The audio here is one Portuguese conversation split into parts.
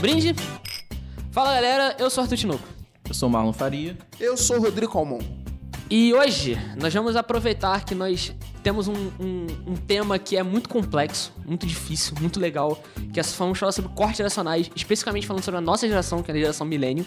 Um brinde? Fala galera, eu sou Arthur Tinoco. Eu sou Marlon Faria. Eu sou o Rodrigo Calmon. E hoje nós vamos aproveitar que nós temos um, um, um, tema que é muito complexo, muito difícil, muito legal, que é, vamos falar sobre cortes geracionais, especificamente falando sobre a nossa geração, que é a geração milênio.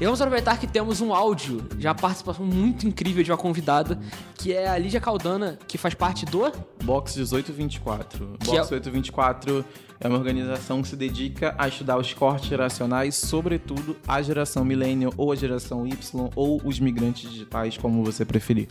E vamos aproveitar que temos um áudio de uma participação muito incrível de uma convidada, que é a Lídia Caldana, que faz parte do... Box 1824. Que Box é- 1824 é uma organização que se dedica a estudar os cortes geracionais, sobretudo a geração millennial, ou a geração Y, ou os migrantes digitais, como você preferir.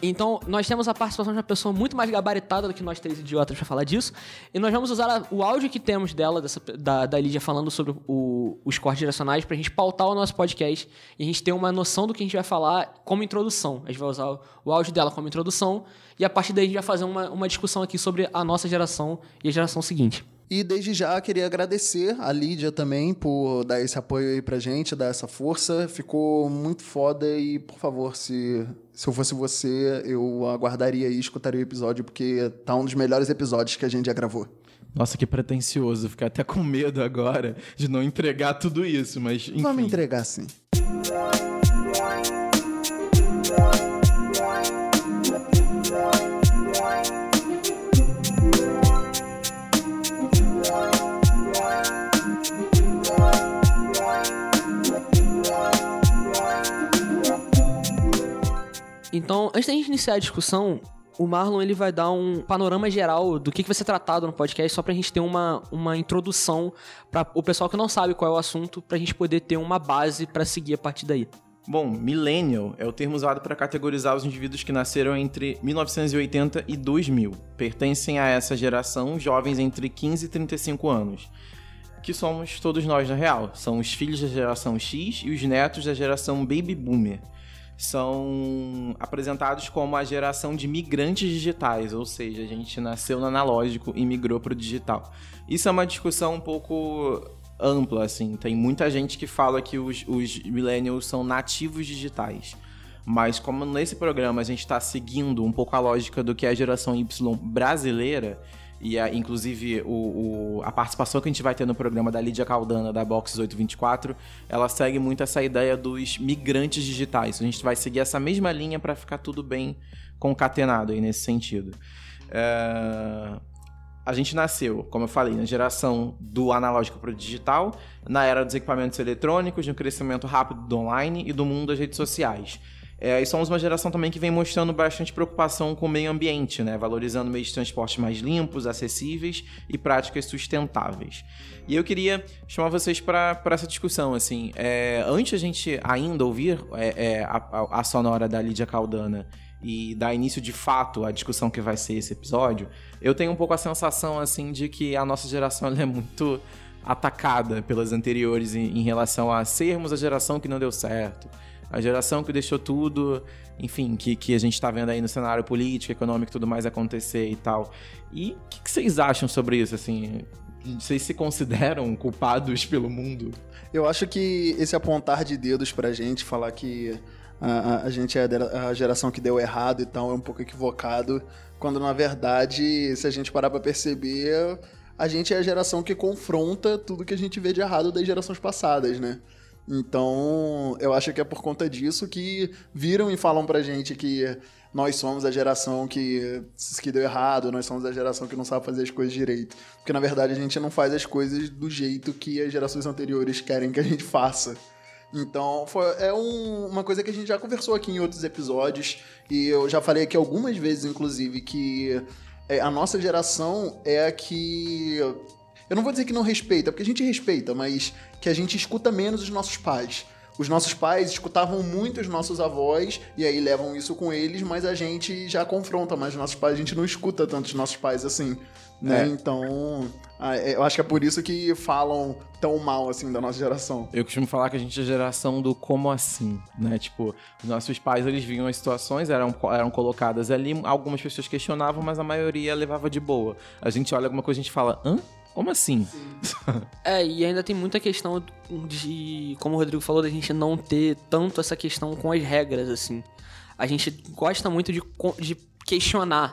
Então, nós temos a participação de uma pessoa muito mais gabaritada do que nós três idiotas pra falar disso. E nós vamos usar a- o áudio que temos dela, dessa, da, da Lídia, falando sobre o- os cortes geracionais, pra gente pautar o nosso podcast e a gente ter uma noção do que a gente vai falar como introdução. A gente vai usar o áudio dela como introdução e a partir daí a gente vai fazer uma, uma discussão aqui sobre a nossa geração e a geração seguinte. E desde já queria agradecer a Lídia também por dar esse apoio aí pra gente, dar essa força. Ficou muito foda e, por favor, se, se eu fosse você, eu aguardaria e escutaria o episódio, porque tá um dos melhores episódios que a gente já gravou. Nossa, que pretencioso. Fiquei até com medo agora de não entregar tudo isso, mas enfim. Vamos entregar sim. Então, antes da gente iniciar a discussão, o Marlon ele vai dar um panorama geral do que, que vai ser tratado no podcast, só pra gente ter uma, uma introdução para o pessoal que não sabe qual é o assunto, pra gente poder ter uma base pra seguir a partir daí. Bom, millennial é o termo usado para categorizar os indivíduos que nasceram entre 1980 e 2000. Pertencem a essa geração jovens entre 15 e 35 anos, que somos todos nós na real. São os filhos da geração X e os netos da geração Baby Boomer. São apresentados como a geração de migrantes digitais, ou seja, a gente nasceu no analógico e migrou para o digital. Isso é uma discussão um pouco ampla, assim. Tem muita gente que fala que os, os millennials são nativos digitais. Mas como nesse programa a gente está seguindo um pouco a lógica do que é a geração Y brasileira, e a- inclusive o, o- a participação que a gente vai ter no programa da Lídia Caldana, da Box 824, ela segue muito essa ideia dos migrantes digitais. A gente vai seguir essa mesma linha para ficar tudo bem concatenado aí nesse sentido. É, a gente nasceu, como eu falei, na geração do analógico para o digital, na era dos equipamentos eletrônicos, no crescimento rápido do online e do mundo das redes sociais. É, e somos uma geração também que vem mostrando bastante preocupação com o meio ambiente, né? valorizando meios de transporte mais limpos, acessíveis e práticas sustentáveis. E eu queria chamar vocês para essa discussão. assim. É, antes a gente ainda ouvir é, é, a, a- sonora da Lídia Caldana e dar início de fato à discussão que vai ser esse episódio, eu tenho um pouco a sensação assim de que a nossa geração é muito atacada pelas anteriores em, em relação a sermos a geração que não deu certo, a geração que deixou tudo, enfim, que, que a gente tá vendo aí no cenário político, econômico tudo mais acontecer e tal. E o que, que vocês acham sobre isso, assim? Vocês se consideram culpados pelo mundo? Eu acho que esse apontar de dedos pra gente, falar que a- a gente é a geração que deu errado e tal, é um pouco equivocado, quando na verdade, se a gente parar pra perceber, a gente é a geração que confronta tudo que a gente vê de errado das gerações passadas, né? Então, eu acho que é por conta disso que viram e falam pra gente que nós somos a geração que, que deu errado, nós somos a geração que não sabe fazer as coisas direito. Porque na verdade a gente não faz as coisas do jeito que as gerações anteriores querem que a gente faça. Então, foi, é um- uma coisa que a gente já conversou aqui em outros episódios, e eu já falei aqui algumas vezes, inclusive, que é, a nossa geração é a que. Eu não vou dizer que não respeita, porque a gente respeita, mas que a gente escuta menos os nossos pais. Os nossos pais escutavam muito os nossos avós e aí levam isso com eles, mas a gente já confronta mais os nossos pais, a gente não escuta tanto os nossos pais assim, né? É. Então, ah, é, eu acho que é por isso que falam tão mal assim da nossa geração. Eu costumo falar que a gente é a geração do como assim, né? Tipo, os nossos pais, eles viam as situações, eram, eram colocadas ali, algumas pessoas questionavam, mas a maioria levava de boa. A gente olha alguma coisa e a gente fala, hã? Como assim? É, e ainda tem muita questão de, como o Rodrigo falou, da gente não ter tanto essa questão com as regras, assim. A gente gosta muito de, de questionar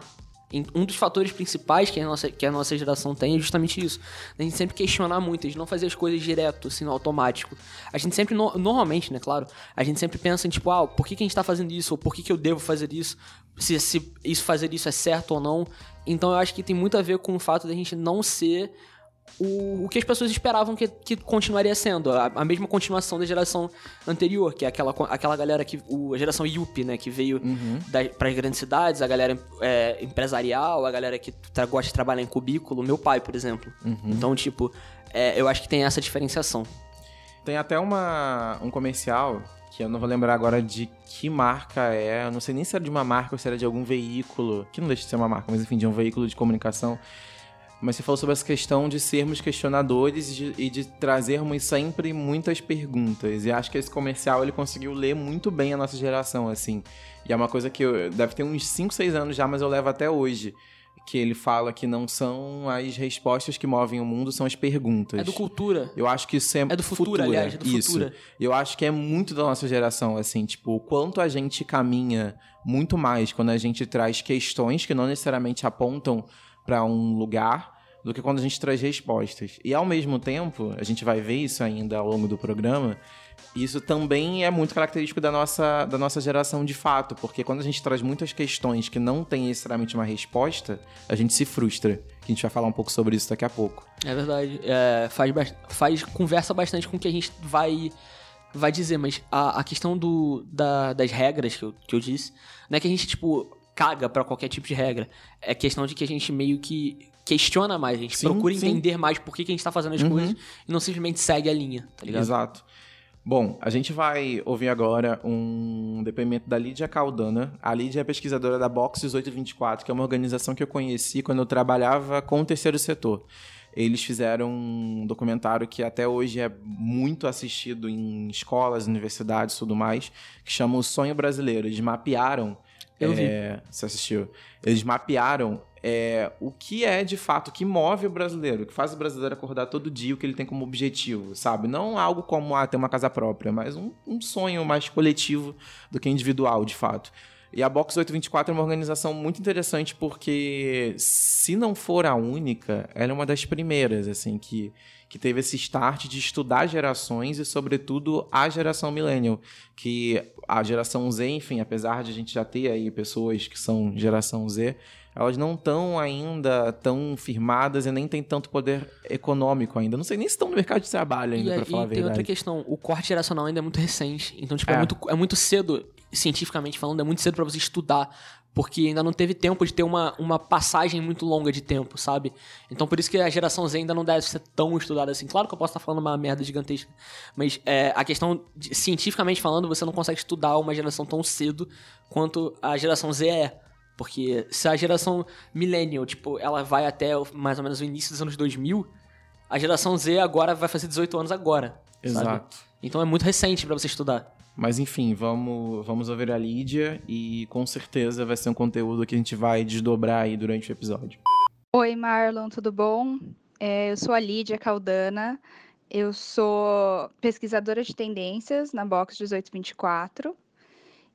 Um dos fatores principais que a, nossa, que a nossa geração tem é justamente isso. A gente sempre questionar muito, a gente não fazer as coisas direto, assim, no automático. A gente sempre, no, normalmente, né, claro, a gente sempre pensa em tipo, ah, por que, que a gente tá fazendo isso? Ou por que, que eu devo fazer isso? Se, se isso fazer isso é certo ou não. Então eu acho que tem muito a ver com o fato da gente não ser o, o que as pessoas esperavam que, que continuaria sendo, a, a, mesma continuação da geração anterior, que é aquela, aquela galera que. O, a geração Yuppie, né? Que veio uhum. para as grandes cidades, a galera é, empresarial, a galera que gosta de trabalhar em cubículo, meu pai, por exemplo. Uhum. Então, tipo, é, eu acho que tem essa diferenciação. Tem até uma, um comercial que eu não vou lembrar agora de que marca é. Eu não sei nem se era de uma marca ou se era de algum veículo. Que não deixa de ser uma marca, mas enfim, de um veículo de comunicação mas você falou sobre essa questão de sermos questionadores e de, e de, trazermos sempre muitas perguntas. E acho que esse comercial ele conseguiu ler muito bem a nossa geração, assim. E é uma coisa que eu, deve ter uns 5, 6 anos já, mas eu levo até hoje. Que ele fala que não são as respostas que movem o mundo, são as perguntas. É do cultura. Eu acho que isso é. É do futuro, aliás, é do isso. futuro. Eu acho que é muito da nossa geração, assim, tipo, o quanto a gente caminha muito mais quando a gente traz questões que não necessariamente apontam para um lugar, do que quando a gente traz respostas. E ao mesmo tempo, a gente vai ver isso ainda ao longo do programa, isso também é muito característico da nossa, da nossa geração de fato, porque quando a gente traz muitas questões que não tem necessariamente uma resposta, a gente se frustra. A gente vai falar um pouco sobre isso daqui a pouco. É verdade. É, faz, faz conversa bastante com o que a gente vai vai dizer, mas a, a questão do, da, das regras que eu, que eu disse, não é que a gente, tipo, caga para qualquer tipo de regra. É questão de que a gente meio que questiona mais, a gente sim, procura sim. entender mais por que, que a gente tá fazendo as uhum. coisas e não simplesmente segue a linha, tá ligado? Exato. Bom, a gente vai ouvir agora um depoimento da Lídia Caldana. A Lídia é pesquisadora da Box 1824, que é uma organização que eu conheci quando eu trabalhava com o terceiro setor. Eles fizeram um documentário que até hoje é muito assistido em escolas, universidades e tudo mais, que chama O Sonho Brasileiro. Eles mapearam. Eu é, vi. Você assistiu? Eles mapearam é, o que é de fato, o que move o brasileiro, o que faz o brasileiro acordar todo dia, o que ele tem como objetivo, sabe? Não algo como ah, ter uma casa própria, mas um, um sonho mais coletivo do que individual, de fato. E a Box 824 é uma organização muito interessante porque, se não for a única, ela é uma das primeiras, assim, que, que teve esse start de estudar gerações e, sobretudo, a geração millennial. Que a geração Z, enfim, apesar de a gente já ter aí pessoas que são geração Z, elas não estão ainda tão firmadas e nem tem tanto poder econômico ainda. Não sei nem se estão no mercado de trabalho ainda, para falar a verdade. E tem outra questão, o corte geracional ainda é muito recente. Então, tipo, é, é muito, é muito cedo, cientificamente falando, é muito cedo para você estudar porque ainda não teve tempo de ter uma, uma passagem muito longa de tempo, sabe? Então por isso que a geração Z ainda não deve ser tão estudada assim. Claro que eu posso estar falando uma merda gigantesca, mas é, a questão, de, cientificamente falando, você não consegue estudar uma geração tão cedo quanto a geração Z é. Porque se a geração millennial, tipo, ela vai até mais ou menos o início dos anos 2000, a geração Z agora vai fazer 18 anos agora. Exato. Sabe? Então é muito recente para você estudar. Mas enfim, vamos, vamos ouvir a Lídia e com certeza vai ser um conteúdo que a gente vai desdobrar aí durante o episódio. Oi, Marlon, tudo bom? É, eu sou a Lídia Caldana, eu sou pesquisadora de tendências na Box 1824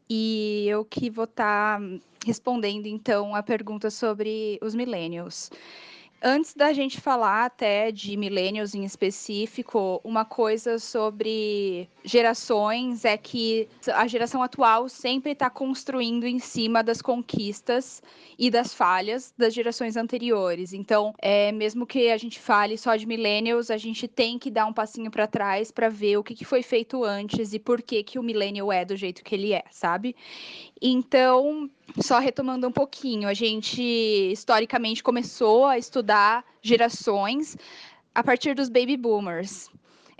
e eu que vou estar tá respondendo então a pergunta sobre os millennials. Antes da gente falar até de millennials em específico, uma coisa sobre gerações é que a geração atual sempre está construindo em cima das conquistas e das falhas das gerações anteriores. Então, é, mesmo que a gente fale só de millennials, a gente tem que dar um passinho para trás para ver o que, que foi feito antes e por que, que o millennial é do jeito que ele é, sabe? Então, só retomando um pouquinho, a gente historicamente começou a estudar gerações a partir dos baby boomers.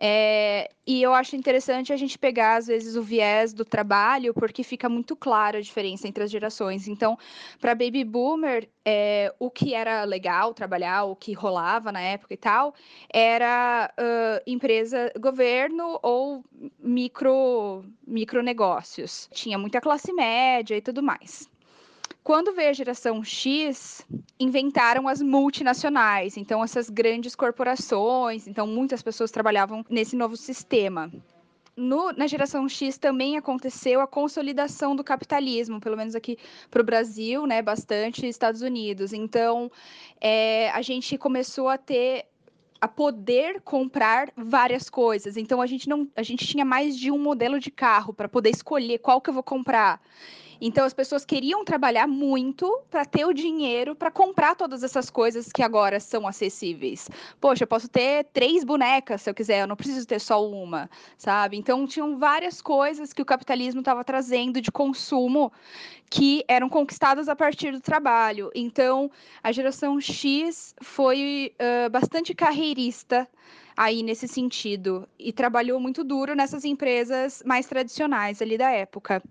É, e eu acho interessante a gente pegar, às vezes, o viés do trabalho, porque fica muito clara a diferença entre as gerações. Então, para baby boomer, é, o que era legal trabalhar, o que rolava na época e tal, era uh, empresa, governo ou micro, micronegócios. Tinha muita classe média e tudo mais. Quando veio a geração X, inventaram as multinacionais, então essas grandes corporações, então muitas pessoas trabalhavam nesse novo sistema. no, na geração X também aconteceu a consolidação do capitalismo, pelo menos aqui para o Brasil, né, bastante Estados Unidos. Então, é, a gente começou a ter a poder comprar várias coisas. Então a gente não, a gente tinha mais de um modelo de carro para poder escolher qual que eu vou comprar. Então as pessoas queriam trabalhar muito para ter o dinheiro para comprar todas essas coisas que agora são acessíveis. Poxa, eu posso ter três bonecas se eu quiser, eu não preciso ter só uma, sabe? Então tinham várias coisas que o capitalismo estava trazendo de consumo que eram conquistadas a partir do trabalho. Então a geração X foi uh, bastante carreirista aí nesse sentido e trabalhou muito duro nessas empresas mais tradicionais ali da época.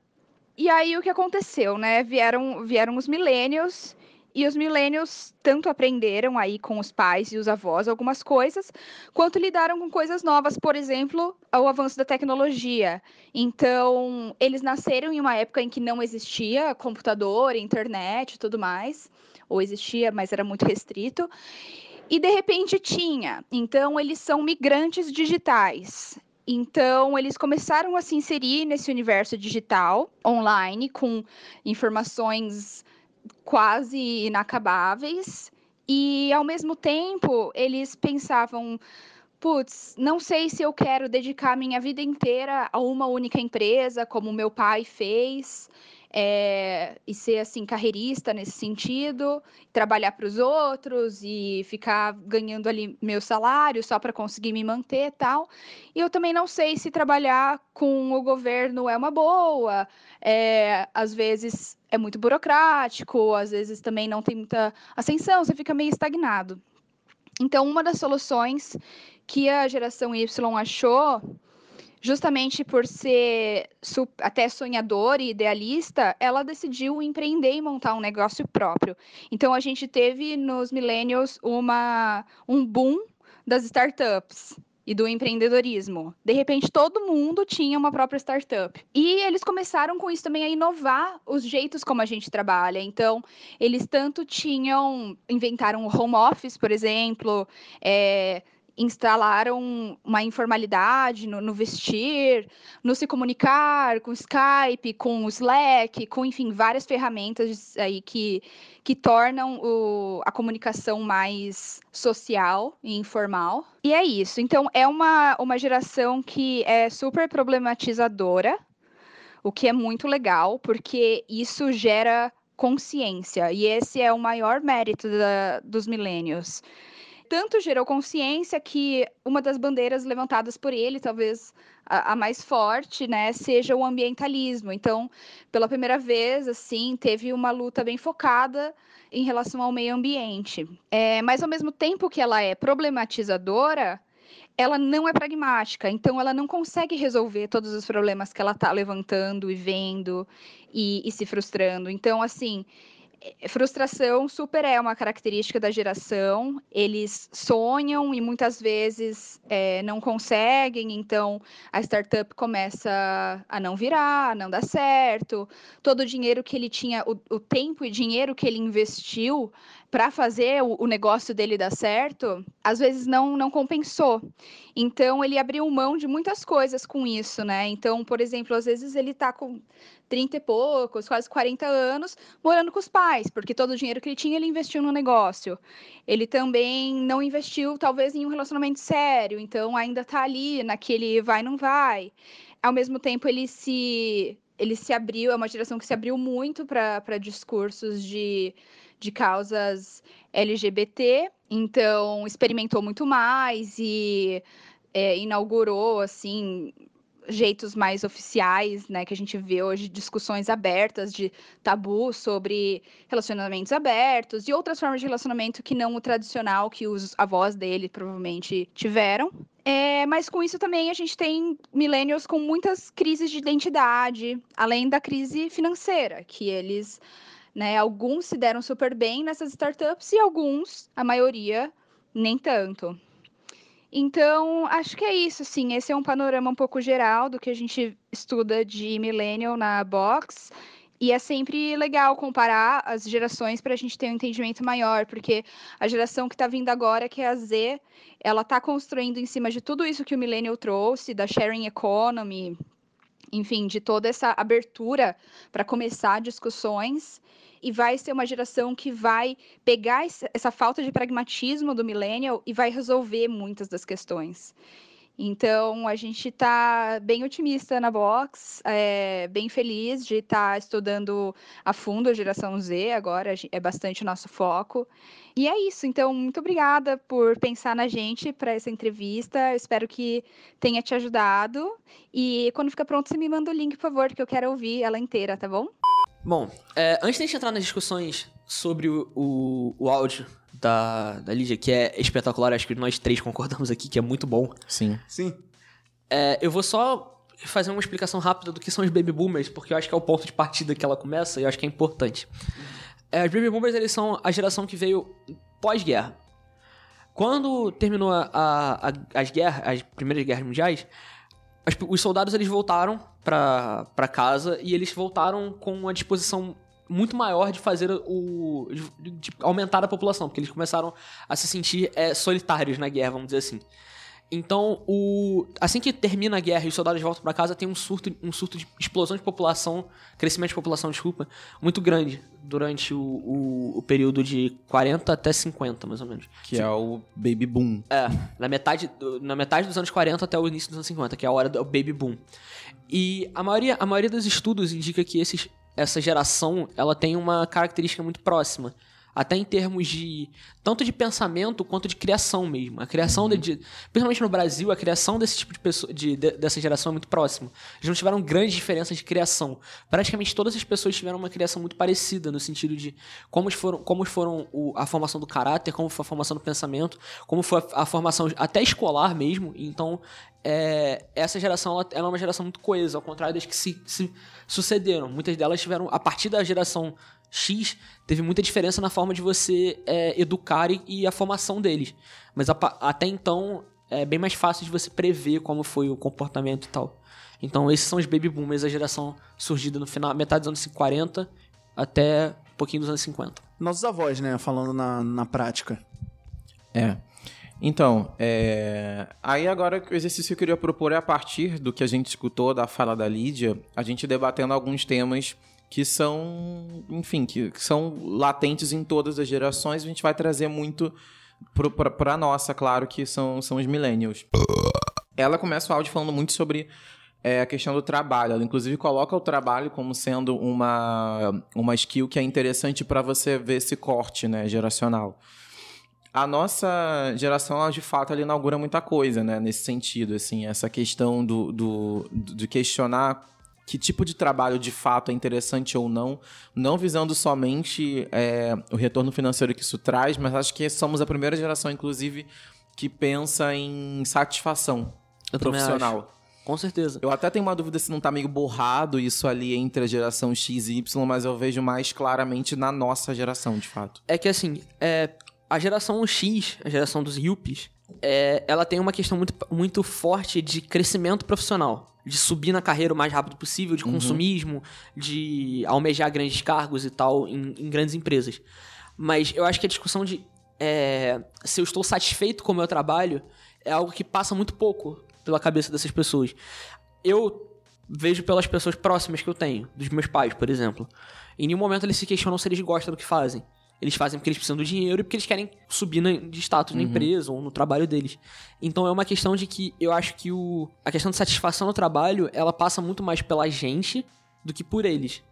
E aí o que aconteceu, né? Vieram, vieram os milênios e os milênios tanto aprenderam aí com os pais e os avós algumas coisas, quanto lidaram com coisas novas, por exemplo, o avanço da tecnologia. Então, eles nasceram em uma época em que não existia computador, internet e tudo mais, ou existia, mas era muito restrito. E de repente tinha. Então, eles são migrantes digitais. Então, eles começaram a se inserir nesse universo digital, online, com informações quase inacabáveis. E, ao mesmo tempo, eles pensavam: putz, não sei se eu quero dedicar minha vida inteira a uma única empresa, como meu pai fez é, e ser assim carreirista nesse sentido, trabalhar para os outros e ficar ganhando ali meu salário só para conseguir me manter tal. E eu também não sei se trabalhar com o governo é uma boa. É, às vezes é muito burocrático, às vezes também não tem muita ascensão, você fica meio estagnado. Então, uma das soluções que a geração Y achou justamente por ser até sonhadora e idealista, ela decidiu empreender e montar um negócio próprio. Então a gente teve nos millennials uma um boom das startups e do empreendedorismo. De repente, todo mundo tinha uma própria startup. E eles começaram com isso também a inovar os jeitos como a gente trabalha. Então, eles tanto tinham, inventaram o home office, por exemplo, é, instalaram uma informalidade no, no, vestir, no se comunicar, com Skype, com o Slack, com, enfim, várias ferramentas aí que, que tornam o, a comunicação mais social e informal. E é isso. Então, é uma, uma geração que é super problematizadora, o que é muito legal, porque isso gera consciência, e esse é o maior mérito da, dos milênios tanto gerou consciência que uma das bandeiras levantadas por ele, talvez a, a, mais forte, né, seja o ambientalismo. Então, pela primeira vez, assim, teve uma luta bem focada em relação ao meio ambiente. É, mas ao mesmo tempo que ela é problematizadora, ela não é pragmática, então ela não consegue resolver todos os problemas que ela está levantando e vendo e, e se frustrando. Então, assim, frustração super é uma característica da geração. Eles sonham e muitas vezes é, não conseguem, então a startup começa a não virar, a não dar certo. Todo o dinheiro que ele tinha, o, o tempo e dinheiro que ele investiu para fazer o, o, negócio dele dar certo, às vezes não, não compensou. Então ele abriu mão de muitas coisas com isso, né? Então, por exemplo, às vezes ele está com 30 e poucos, quase 40 anos, morando com os pais, porque todo o dinheiro que ele tinha ele investiu no negócio. Ele também não investiu, talvez, em um relacionamento sério, então ainda está ali naquele vai, não vai. Ao mesmo tempo, ele se, ele se abriu, é uma geração que se abriu muito para discursos de, de causas LGBT, então experimentou muito mais e é, inaugurou, assim, jeitos mais oficiais, né, que a gente vê hoje discussões abertas de tabu sobre relacionamentos abertos e outras formas de relacionamento que não o tradicional que os avós dele provavelmente tiveram. É, mas com isso também a gente tem millennials com muitas crises de identidade, além da crise financeira, que eles, né, alguns se deram super bem nessas startups e alguns, a maioria, nem tanto. Então, acho que é isso, assim. Esse é um panorama um pouco geral do que a gente estuda de millennial na Box. E é sempre legal comparar as gerações para a gente ter um entendimento maior, porque a geração que está vindo agora, que é a Z, ela está construindo em cima de tudo isso que o Millennial trouxe, da sharing economy, enfim, de toda essa abertura para começar discussões. E vai ser uma geração que vai pegar essa falta de pragmatismo do millennial e vai resolver muitas das questões. Então, a gente está bem otimista na Box, é, bem feliz de estar tá estudando a fundo a geração Z agora, é bastante o nosso foco. E é isso, então, muito obrigada por pensar na gente para essa entrevista. Eu espero que tenha te ajudado. E quando ficar pronto, você me manda o link, por favor, que eu quero ouvir ela inteira, tá bom? Bom, é, antes de a gente entrar nas discussões sobre o, o, o áudio da, da Lídia, que é espetacular, acho que nós três concordamos aqui, que é muito bom. Sim. Sim. É, eu vou só fazer uma explicação rápida do que são os Baby Boomers, porque eu acho que é o ponto de partida que ela começa e eu acho que é importante. É, os Baby Boomers, eles são a geração que veio pós-guerra. Quando terminou a, a, as guerras, as primeiras guerras mundiais, as, os soldados eles voltaram para casa e eles voltaram com uma disposição muito maior de fazer o. de, de aumentar a população, porque eles começaram a se sentir é, solitários na guerra, vamos dizer assim. Então, o, assim que termina a guerra e os soldados voltam para casa, tem um surto, um surto de explosão de população, crescimento de população, desculpa, muito grande durante o, o, o período de 40 até 50, mais ou menos. Que é o Baby Boom. É, na metade, na metade dos anos 40 até o início dos anos 50, que é a hora do Baby Boom. E a maioria, a maioria dos estudos indica que esses, essa geração ela tem uma característica muito próxima. Até em termos de. tanto de pensamento quanto de criação mesmo. A criação, uhum. de, principalmente no Brasil, a criação desse tipo de pessoa, de, de, dessa geração é muito próxima. Eles não tiveram grandes diferenças de criação. Praticamente todas as pessoas tiveram uma criação muito parecida, no sentido de como foram, como foram o, a formação do caráter, como foi a formação do pensamento, como foi a, a formação até escolar mesmo. Então, é, essa geração ela, ela, é uma geração muito coesa, ao contrário das que se, se sucederam. Muitas delas tiveram, a partir da geração X, teve muita diferença na forma de você é, educar e, e, a formação deles. Mas a, até então é bem mais fácil de você prever como foi o comportamento e tal. Então esses são os baby boomers, a geração surgida no final, metade dos anos 40 até um pouquinho dos anos 50. Nossos avós, né, falando na, na prática. É. Então, é... aí agora o exercício que eu queria propor é a partir do que a gente escutou da fala da Lídia, a gente debatendo alguns temas que são, enfim, que, que são latentes em todas as gerações. A gente vai trazer muito para nossa, claro, que são, são os millennials. Ela começa o áudio falando muito sobre é, a questão do trabalho. Ela, inclusive, coloca o trabalho como sendo uma, uma skill que é interessante para você ver esse corte né, geracional. A nossa geração, ela, de fato, ela inaugura muita coisa, né? Nesse sentido, assim. Essa questão do, do, de questionar que tipo de trabalho de fato é interessante ou não, não visando somente é, o retorno financeiro que isso traz, mas acho que somos a primeira geração, inclusive, que pensa em satisfação Eu profissional. Com certeza. Eu até tenho uma dúvida se não tá meio borrado isso ali entre a geração X e Y, mas eu vejo mais claramente na nossa geração, de fato. É que assim, é, a geração X, a geração dos yuppies, é, ela tem uma questão muito, muito forte de crescimento profissional de subir na carreira o mais rápido possível, de uhum. consumismo, de almejar grandes cargos e tal em, em, grandes empresas. Mas eu acho que a discussão de é, se eu estou satisfeito com o meu trabalho é algo que passa muito pouco pela cabeça dessas pessoas. Eu vejo pelas pessoas próximas que eu tenho, dos meus pais, por exemplo. Em nenhum momento eles se questionam se eles gostam do que fazem. Eles fazem porque eles precisam do dinheiro e porque eles querem subir na, de status uhum. na empresa ou no trabalho deles. Então é uma questão de que eu acho que o, a questão de satisfação no trabalho ela passa muito mais pela gente do que por eles.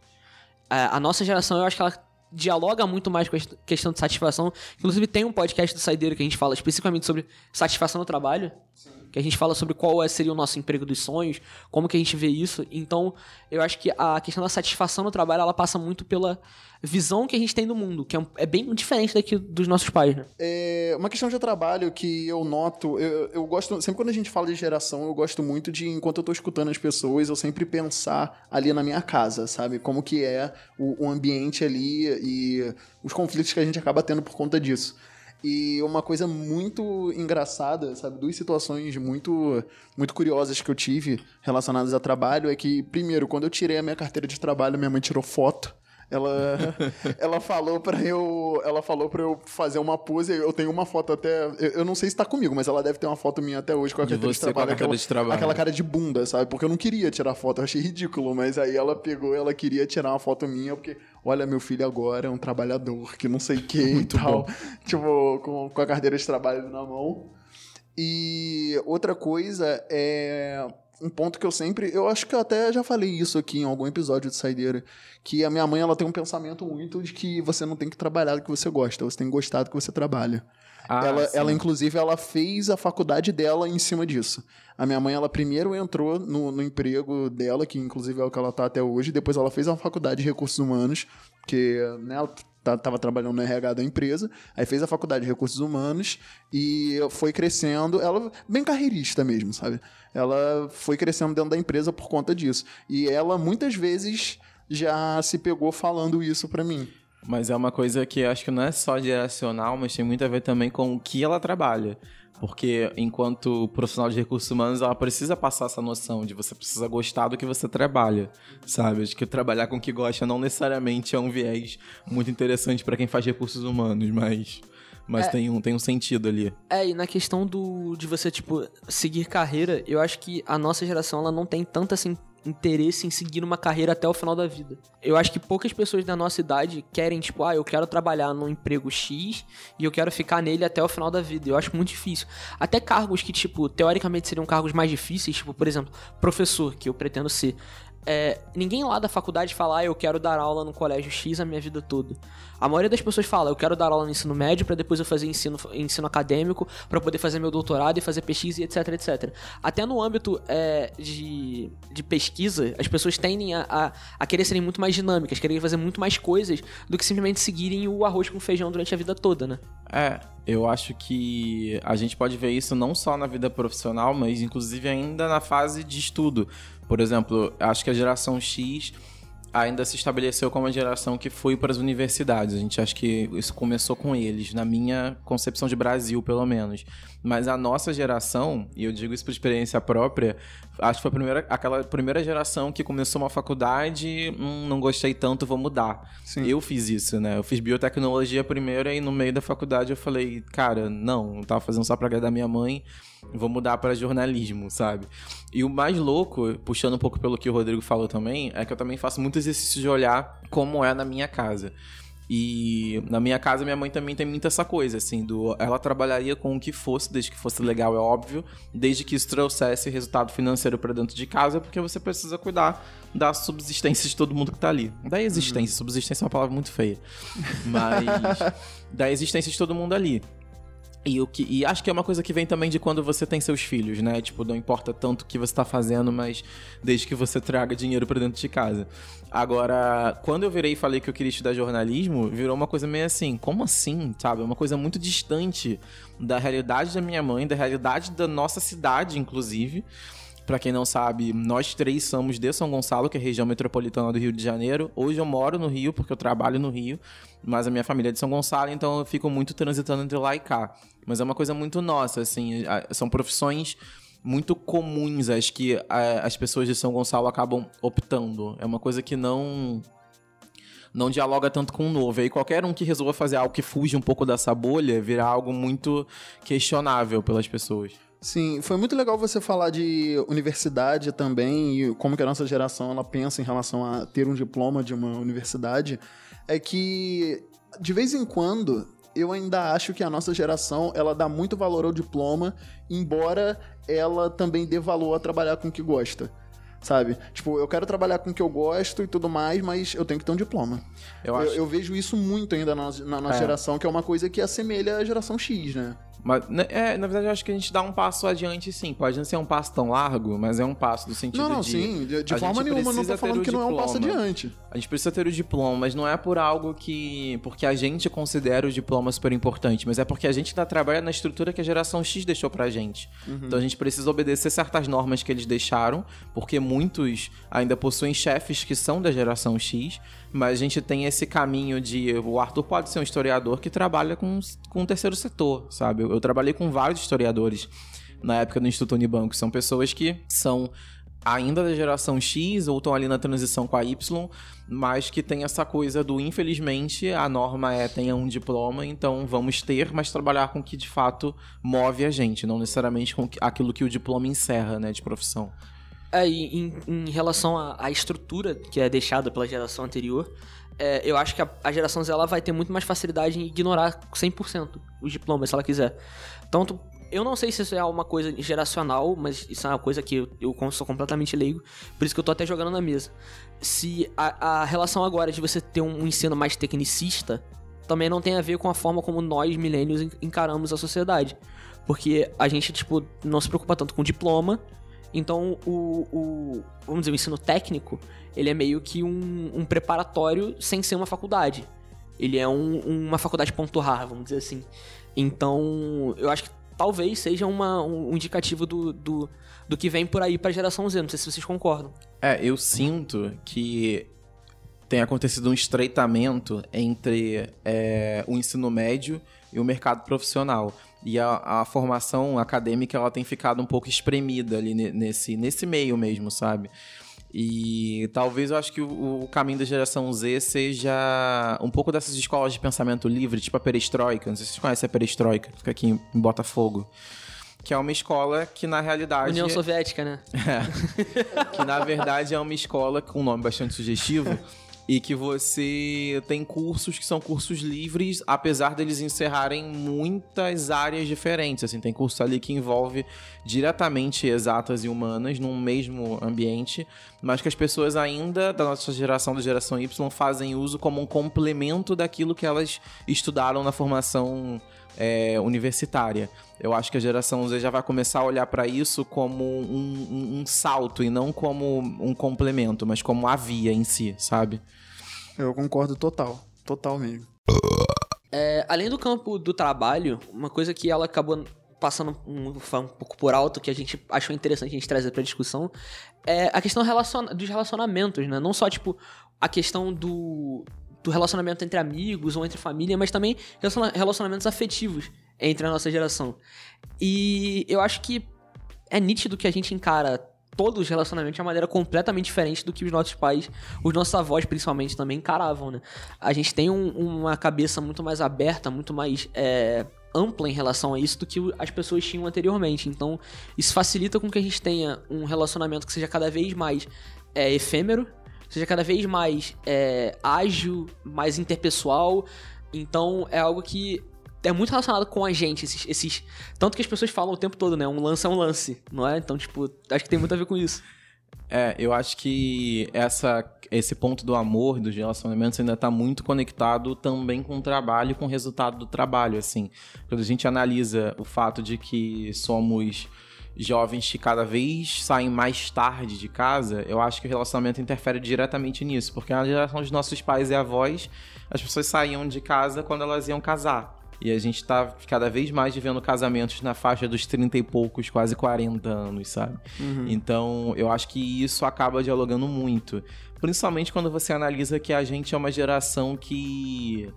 A, a nossa geração, eu acho que ela dialoga muito mais com a questão de satisfação. Inclusive, tem um podcast do Saideiro que a gente fala especificamente sobre satisfação no trabalho. Sim. Que a gente fala sobre qual é, seria o nosso emprego dos sonhos, como que a gente vê isso. Então, eu acho que a questão da satisfação no trabalho, ela passa muito pela visão que a gente tem do mundo, que é, é bem diferente daqui dos nossos pais, né? É uma questão de trabalho que eu noto, eu, eu gosto, sempre quando a gente fala de geração, eu gosto muito de, enquanto eu tô escutando as pessoas, eu sempre pensar ali na minha casa, sabe? Como que é o, o ambiente ali e os conflitos que a gente acaba tendo por conta disso. E uma coisa muito engraçada, sabe? Duas situações muito, muito curiosas que eu tive relacionadas a trabalho é que, primeiro, quando eu tirei a minha carteira de trabalho, minha mãe tirou foto ela, ela falou para eu, ela falou para eu fazer uma pose. Eu tenho uma foto até, eu, eu não sei se tá comigo, mas ela deve ter uma foto minha até hoje com a De carteira de você com a trabalho, carteira aquela, de trabalho. aquela cara de bunda, sabe? Porque eu não queria tirar foto, eu achei ridículo, mas aí ela pegou, ela queria tirar uma foto minha porque olha meu filho agora é um trabalhador que não sei o que e tal, tipo com, com a carteira de trabalho na mão. E outra coisa é um ponto que eu sempre. Eu acho que eu até já falei isso aqui em algum episódio de Saideira. Que a minha mãe ela tem um pensamento muito de que você não tem que trabalhar do que você gosta, você tem que gostar do que você trabalha. Ah, ela, ela, inclusive, ela fez a faculdade dela em cima disso. A minha mãe, ela primeiro entrou no, no emprego dela, que inclusive é o que ela tá até hoje, depois ela fez a faculdade de recursos humanos, que né, ela tá- trabalhando no RH da empresa, aí fez a faculdade de recursos humanos e foi crescendo, ela bem carreirista mesmo, sabe? Ela foi crescendo dentro da empresa por conta disso. E ela muitas vezes já se pegou falando isso pra mim. Mas é uma coisa que eu acho que não é só geracional, mas tem muito a ver também com o que ela trabalha. Porque enquanto profissional de recursos humanos, ela precisa passar essa noção de você precisa gostar do que você trabalha, sabe? Acho que trabalhar com o que gosta não necessariamente é um viés muito interessante para quem faz recursos humanos, mas, mas É. tem, um, tem um sentido ali. É, e na questão do de você, tipo, seguir carreira, eu acho que a nossa geração, ela não tem tanto, assim, interesse em seguir uma carreira até o final da vida. Eu acho que poucas pessoas da nossa idade querem, tipo, ah, eu quero trabalhar num emprego X e eu quero ficar nele até o final da vida. Eu acho muito difícil. Até cargos que, tipo, teoricamente seriam cargos mais difíceis, tipo, por exemplo, professor, que eu pretendo ser. É, ninguém lá da faculdade fala, ah, eu quero dar aula no colégio X a minha vida toda. A maioria das pessoas fala, eu quero dar aula no ensino médio pra depois eu fazer ensino, ensino acadêmico, pra poder fazer meu doutorado e fazer pesquisa e etc, etc. Até no âmbito é, de, de pesquisa, as pessoas tendem a, a, a querer serem muito mais dinâmicas, querer fazer muito mais coisas do que simplesmente seguirem o arroz com feijão durante a vida toda, né? É, eu acho que a gente pode ver isso não só na vida profissional, mas inclusive ainda na fase de estudo. Por exemplo, acho que a geração X ainda se estabeleceu como a geração que foi para as universidades. A gente acha que isso começou com eles, na minha concepção de Brasil, pelo menos. Mas a nossa geração, e eu digo isso por experiência própria, acho que foi a primeira, aquela primeira geração que começou uma faculdade, hum, não gostei tanto, vou mudar. Sim. Eu fiz isso, né? Eu fiz biotecnologia primeiro e no meio da faculdade eu falei, cara, não, eu tava fazendo só pra agradar minha mãe, vou mudar pra jornalismo, sabe? E o mais louco, puxando um pouco pelo que o Rodrigo falou também, é que eu também faço muito exercício de olhar como é na minha casa. E na minha casa, minha mãe também tem muito essa coisa, assim, do ela trabalharia com o que fosse, desde que fosse legal, é óbvio, desde que isso trouxesse resultado financeiro pra dentro de casa, porque você precisa cuidar da subsistência de todo mundo que tá ali. Da existência, subsistência é uma palavra muito feia. Mas da existência de todo mundo ali. E, o que, e acho que é uma coisa que vem também de quando você tem seus filhos, né? Tipo, não importa tanto o que você tá fazendo, mas desde que você traga dinheiro pra dentro de casa. Agora, quando eu virei e falei que eu queria estudar jornalismo, virou uma coisa meio assim, como assim, sabe? Uma coisa muito distante da realidade da minha mãe, da realidade da nossa cidade, inclusive. Pra quem não sabe, nós três somos de São Gonçalo, que é região metropolitana do Rio de Janeiro. Hoje eu moro no Rio, porque eu trabalho no Rio, mas a minha família é de São Gonçalo, então eu fico muito transitando entre lá e cá. Mas é uma coisa muito nossa, assim, são profissões muito comuns, acho que as pessoas de São Gonçalo acabam optando. É uma coisa que não não dialoga tanto com o novo. E qualquer um que resolva fazer algo que fuja um pouco dessa bolha, vira algo muito questionável pelas pessoas. Sim, foi muito legal você falar de universidade também e como que a nossa geração ela pensa em relação a ter um diploma de uma universidade. É que de vez em quando eu ainda acho que a nossa geração ela dá muito valor ao diploma, embora ela também dê valor a trabalhar com o que gosta. Sabe? Tipo, eu quero trabalhar com o que eu gosto e tudo mais, mas eu tenho que ter um diploma. Eu Eu, acho. eu vejo isso muito ainda na, na nossa É. geração, que é uma coisa que assemelha a geração X, né? Mas, né, é, na verdade, eu acho que a gente dá um passo adiante, sim. Pode não ser um passo tão largo, mas é um passo no sentido Não, não, de... sim. De, de forma nenhuma, não tô falando que não é um passo diploma. adiante. A gente precisa ter o diploma, mas não é por algo que. porque a gente considera o diploma super importante, mas é porque a gente ainda trabalha na estrutura que a geração X deixou pra gente. Então a gente precisa obedecer certas normas que eles deixaram, porque muitos ainda possuem chefes que são da geração X, mas a gente tem esse caminho de. O Arthur pode ser um historiador que trabalha com, com o terceiro setor, sabe? Eu, eu trabalhei com vários historiadores na época do Instituto Unibanco. São pessoas que são ainda da geração X ou estão ali na transição com a Y, mas que tem essa coisa do infelizmente a norma é tenha um diploma, então vamos ter, mas trabalhar com o que de fato move a gente, não necessariamente com aquilo que o diploma encerra, né, de profissão. É, em, em relação à estrutura que é deixada pela geração anterior, é, eu acho que a, a geração Z ela vai ter muito mais facilidade em ignorar 100% os diplomas, se ela quiser. Tanto, eu não sei se isso é uma coisa geracional, mas isso é uma coisa que eu, eu sou completamente leigo, por isso que eu tô até jogando na mesa. Se a, a relação agora de você ter um, um ensino mais tecnicista também não tem a ver com a forma como nós, milênios, en- encaramos a sociedade. Porque a gente, tipo, não se preocupa tanto com diploma, então o, o vamos dizer, o ensino técnico, ele é meio que um, um preparatório sem ser uma faculdade. Ele é um- uma faculdade ponto rar, vamos dizer assim. Então, eu acho que talvez seja uma- um indicativo do, do, do que vem por aí pra geração Z. Não sei se vocês concordam. É, eu sinto que tem acontecido um estreitamento entre é, o ensino médio e o mercado profissional. E a, a formação acadêmica ela tem ficado um pouco espremida ali ne- nesse, nesse meio mesmo, sabe? E talvez eu acho que o, o caminho da geração Z seja um pouco dessas escolas de pensamento livre, tipo a Perestroika. Não sei se vocês conhecem a Perestroika, fica aqui em em Botafogo. Que é uma escola que, na realidade. União Soviética, né? que na verdade é uma escola com um nome bastante sugestivo e que você tem cursos que são cursos livres, apesar deles encerrarem muitas áreas diferentes. Assim, tem curso ali que envolve diretamente exatas e humanas num mesmo ambiente, mas que as pessoas ainda da nossa geração, da geração Y, fazem uso como um complemento daquilo que elas estudaram na formação é, universitária. Eu acho que a geração Z já vai começar a olhar para isso como um, um- um salto e não como um complemento, mas como a via em si, sabe? Eu concordo total. Total mesmo. É, além do campo do trabalho, uma coisa que ela acabou passando um, um pouco por alto, que a gente achou interessante a gente trazer pra discussão, é a questão dos relacionamentos, né? Não só, tipo, a questão do, do relacionamento entre amigos ou entre família, mas também relaciona- relacionamentos afetivos entre a nossa geração. E eu acho que é nítido que a gente encara todos os relacionamentos de uma maneira completamente diferente do que os nossos pais, os nossos avós principalmente também encaravam, né? A gente tem um- uma cabeça muito mais aberta, muito mais é, ampla em relação a isso do que as pessoas tinham anteriormente. Então, isso facilita com que a gente tenha um relacionamento que seja cada vez mais é, efêmero, seja cada vez mais é, ágil, mais interpessoal. Então, é algo que é muito relacionado com a gente, esses, esses- Tanto que as pessoas falam o tempo todo, né? Um lance é um lance, não é? Então, tipo, acho que tem muito a ver com isso. É, eu acho que essa, esse ponto do amor, dos relacionamentos, ainda está muito conectado também com o trabalho com o resultado do trabalho, assim. Quando a gente analisa o fato de que somos jovens que cada vez saem mais tarde de casa, eu acho que o relacionamento interfere diretamente nisso, porque na geração dos nossos pais e avós, as pessoas saíam de casa quando elas iam casar. E a gente tá cada vez mais vivendo casamentos na faixa dos 30 e poucos, quase 40 anos, sabe? Então, eu acho que isso acaba dialogando muito. Principalmente quando você analisa que a gente é uma geração que.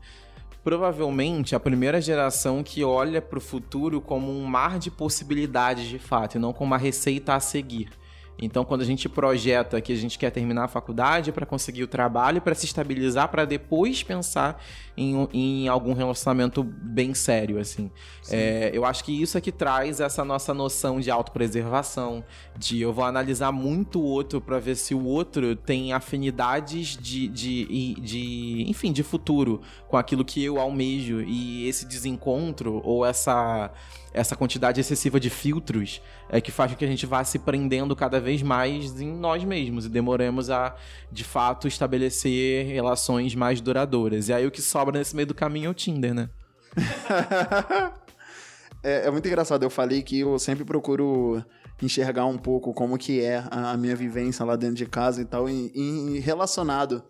Provavelmente a primeira geração que olha para o futuro como um mar de possibilidades de fato, e não como uma receita a seguir. Então, quando a gente projeta que a gente quer terminar a faculdade para conseguir o trabalho, para se estabilizar, para depois pensar em, em algum relacionamento bem sério, assim. É, eu acho que isso é que traz essa nossa noção de autopreservação, de eu vou analisar muito o outro para ver se o outro tem afinidades de, de, de, enfim, de futuro com aquilo que eu almejo e esse desencontro ou essa essa quantidade excessiva de filtros é que faz com que a gente vá se prendendo cada vez mais em nós mesmos e demoremos a, de fato, estabelecer relações mais duradouras. E aí o que sobra nesse meio do caminho é o Tinder, né? É, é muito engraçado. Eu falei que eu sempre procuro enxergar um pouco como que é a, minha vivência lá dentro de casa e tal, e, e relacionado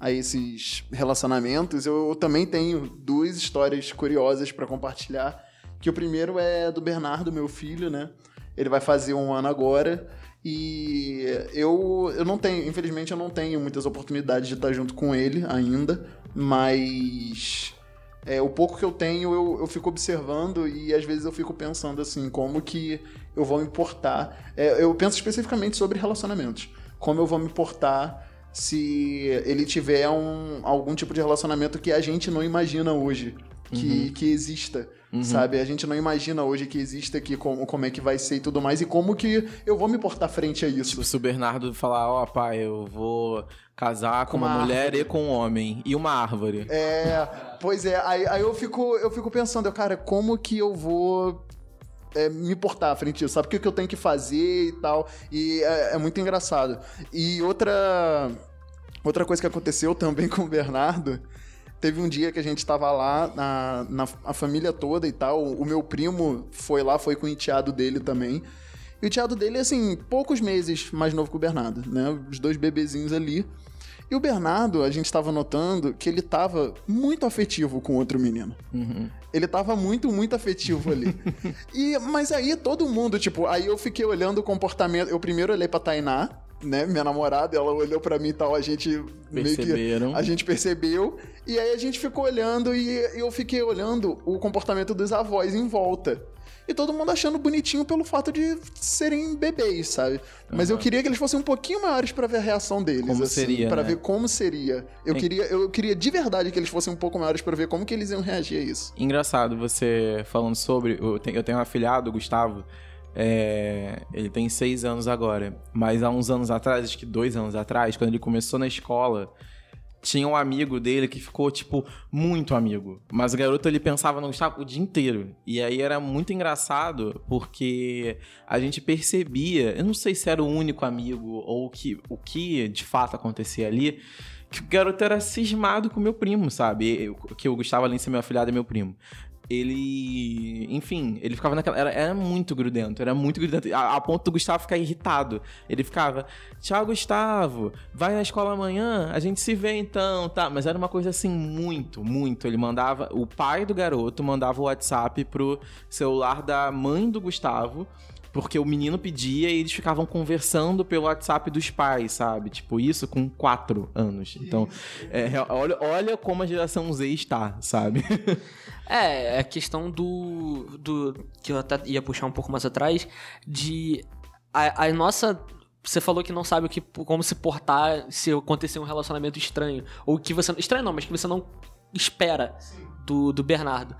a esses relacionamentos, eu, eu também tenho duas histórias curiosas para compartilhar. Que o primeiro é do Bernardo, meu filho, né? Ele vai fazer um ano agora. E eu, eu não tenho, infelizmente, eu não tenho muitas oportunidades de estar junto com ele ainda, mas é, o pouco que eu tenho eu, eu fico observando e às vezes eu fico pensando assim, como que eu vou me portar. É, eu penso especificamente sobre relacionamentos. Como eu vou me portar se ele tiver um, algum tipo de relacionamento que a gente não imagina hoje que, uhum. que exista. Uhum. Sabe? A gente não imagina hoje que exista aqui como, como é que vai ser e tudo mais, e como que eu vou me portar frente a isso. Tipo, se o Bernardo falar, ó, oh, pai, eu vou casar com, uma, uma mulher árvore. e com um homem. E uma árvore. É, pois é, aí, aí eu, fico, eu fico pensando, cara, como que eu vou é, me portar frente a isso, sabe? O que, que eu tenho que fazer e tal. E é, é, muito engraçado. E outra, outra coisa que aconteceu também com o Bernardo Teve um dia que a gente estava lá, na, na a família toda e tal. O meu primo foi lá, foi com o enteado dele também. E o enteado dele, assim, poucos meses mais novo que o Bernardo, né? Os dois bebezinhos ali. E o Bernardo, a gente estava notando que ele estava muito afetivo com outro menino. Uhum. Ele estava muito, muito afetivo ali. e, mas aí todo mundo, tipo, aí eu fiquei olhando o comportamento. Eu primeiro olhei pra Tainá, né, minha namorada, ela olhou para mim e tal, a gente Perceberam. meio que a gente percebeu e aí a gente ficou olhando e eu fiquei olhando o comportamento dos avós em volta. E todo mundo achando bonitinho pelo fato de serem bebês, sabe? Mas uhum. eu queria que eles fossem um pouquinho maiores para ver a reação deles, como assim, seria, para né? ver como seria. Eu queria, eu queria de verdade que eles fossem um pouco maiores para ver como que eles iam reagir a isso. Engraçado você falando sobre, eu tenho, eu tenho um afilhado, Gustavo, é, ele tem seis anos agora. Mas há uns anos atrás, acho que dois anos atrás, quando ele começou na escola, tinha um amigo dele que ficou, tipo, muito amigo. Mas o garoto, ele pensava no Gustavo o dia inteiro. E aí era muito engraçado, porque a gente percebia, eu não sei se era o único amigo ou que, o que de fato acontecia ali, que o garoto era cismado com meu primo, sabe? Que o Gustavo, além de ser meu afilhado, é meu primo ele. Enfim, ele ficava naquela. Era, era muito grudento, era muito grudento. A, a, ponto do Gustavo ficar irritado. Ele ficava, tchau, Gustavo, vai na escola amanhã, a gente se vê então, tá? Mas era uma coisa assim, muito, muito. Ele mandava. O pai do garoto mandava o WhatsApp pro celular da mãe do Gustavo porque o menino pedia e eles ficavam conversando pelo WhatsApp dos pais, sabe? Tipo, isso com quatro anos. Então, é, olha, olha como a geração Z está, sabe? É, é a questão do, do. que eu até ia puxar um pouco mais atrás, de. A, a nossa você falou que não sabe o que, como se portar se acontecer um relacionamento estranho. Ou que você. Estranho não, mas que você não espera do, do Bernardo.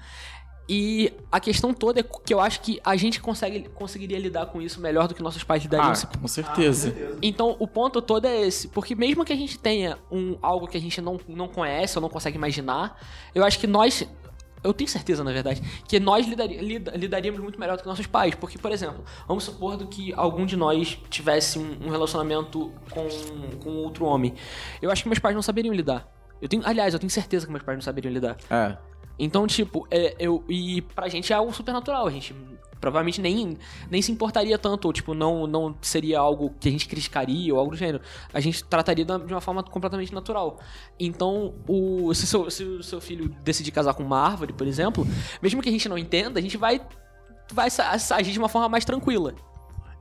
E a questão toda é que eu acho que a gente consegue, conseguiria lidar com isso melhor do que nossos pais lidariam. Ah, com certeza. Ah, então, o ponto todo é esse. Porque mesmo que a gente tenha um, algo que a gente não, não conhece ou não consegue imaginar, eu acho que nós... Eu tenho certeza, na verdade, que nós lidari, lid, lidaríamos muito melhor do que nossos pais. Porque, por exemplo, vamos supor do que algum de nós tivesse um, um relacionamento com, com outro homem. Eu acho que meus pais não saberiam lidar. Eu tenho, aliás, eu tenho certeza que meus pais não saberiam lidar. É. Então, tipo, é, eu, e pra gente é algo supernatural. A gente provavelmente nem, nem se importaria tanto, ou, tipo, não, não seria algo que a gente criticaria ou algo do gênero. A gente trataria de uma forma completamente natural. Então, o, se, seu, se o seu filho decidir casar com uma árvore, por exemplo, mesmo que a gente não entenda, a gente vai, vai agir de uma forma mais tranquila.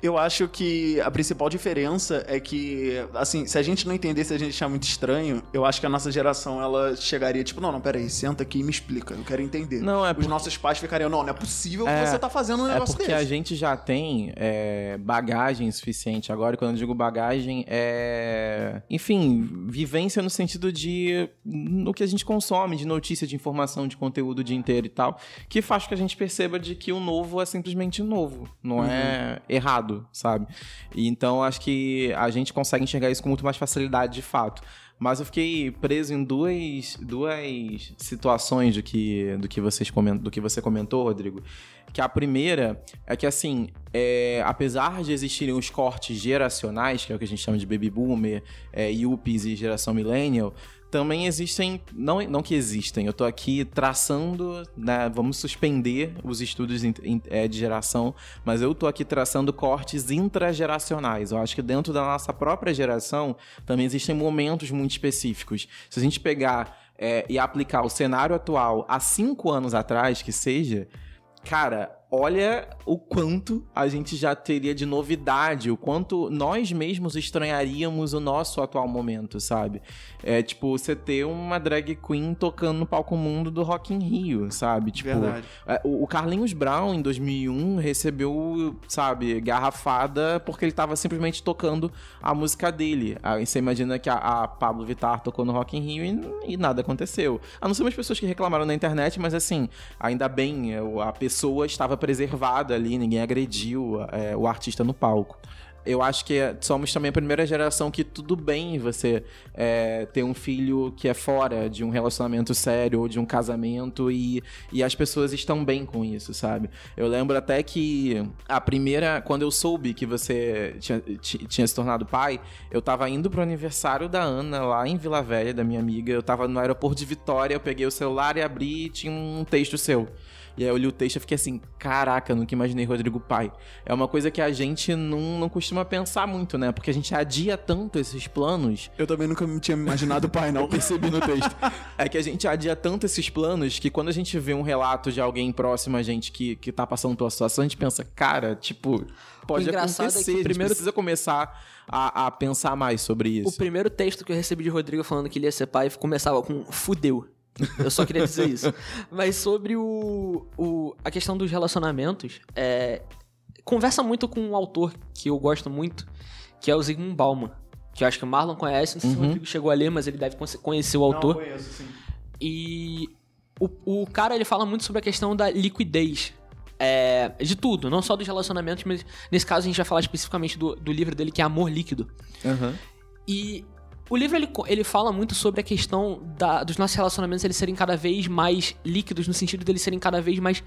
Eu acho que a principal diferença é que, assim, se a gente não entendesse, a gente achar muito estranho, eu acho que a nossa geração, ela chegaria, tipo, não, não, peraí, senta aqui e me explica, eu quero entender. Não, é Os nossos pais ficariam, não, não é possível é, que você tá fazendo um é negócio desse. É porque a gente já tem é, bagagem suficiente agora, quando eu digo bagagem, é... Enfim, vivência no sentido de... no que a gente consome, de notícia, de informação, de conteúdo o dia inteiro e tal, que faz que a gente perceba de que o novo é simplesmente novo, não uhum. é errado sabe? E então acho que a gente consegue enxergar isso com muito mais facilidade de fato. Mas eu fiquei preso em duas, duas situações do que, do, que vocês comentam, do que você comentou, Rodrigo. Que a primeira é que, assim, é, apesar de existirem os cortes geracionais, que é o que a gente chama de baby boomer, é, yuppies e geração millennial, também existem, não, não que existem, eu tô aqui traçando, né, vamos suspender os estudos é, de geração, mas eu tô aqui traçando cortes intrageracionais. Eu acho que dentro da nossa própria geração também existem momentos muito específicos. Se a gente pegar é, e aplicar o cenário atual há cinco anos atrás, que seja, cara, olha o quanto a gente já teria de novidade, o quanto nós mesmos estranharíamos o nosso atual momento, sabe? É tipo você ter uma drag queen tocando no palco mundo do Rock in Rio, sabe? Tipo, Verdade. é, o Carlinhos Brown em 2001 recebeu, sabe, garrafada porque ele tava simplesmente tocando a música dele. Aí você imagina que a, a Pablo Vittar tocou no Rock in Rio e, e nada aconteceu. A não ser umas pessoas que reclamaram na internet, mas assim, ainda bem, a pessoa estava preservada ali, ninguém agrediu é, o artista no palco. Eu acho que somos também a primeira geração que tudo bem você é, ter um filho que é fora de um relacionamento sério ou de um casamento e, e as pessoas estão bem com isso, sabe? Eu lembro até que a primeira, quando eu soube que você tinha, ti- tinha se tornado pai, eu tava indo pro aniversário da Ana lá em Vila Velha, da minha amiga. Eu tava no aeroporto de Vitória, eu peguei o celular e abri e tinha um texto seu. E aí eu li o texto e fiquei assim, caraca, nunca imaginei Rodrigo pai. É uma coisa que a gente não, não costuma pensar muito, né? Porque a gente adia tanto esses planos Eu também nunca me tinha imaginado pai, não. eu percebi no texto. É que a gente adia tanto esses planos que quando a gente vê um relato de alguém próximo a gente que, que tá passando pela situação, a gente pensa, cara, tipo, pode O é que acontecer. o a gente primeiro- precisa começar a, a pensar mais sobre O isso. primeiro texto que eu recebi de Rodrigo falando que ele ia ser pai começava com fudeu. Eu só queria dizer isso. Mas sobre o, o, a questão dos relacionamentos, é, conversa muito com um autor que eu gosto muito, que é o Zygmunt Bauman. Que eu acho que o Marlon conhece, não sei se o Uhum. Rodrigo chegou a ler, mas ele deve conhe- conhecer o autor. conheço, sim. E o, o cara ele fala muito sobre a questão da liquidez. é, de tudo, não só dos relacionamentos, mas nesse caso a gente vai falar especificamente do, do livro dele que é Amor Líquido. Aham. E o livro ele, ele fala muito sobre a questão da- dos nossos relacionamentos eles serem cada vez mais líquidos, no sentido deles serem cada vez mais.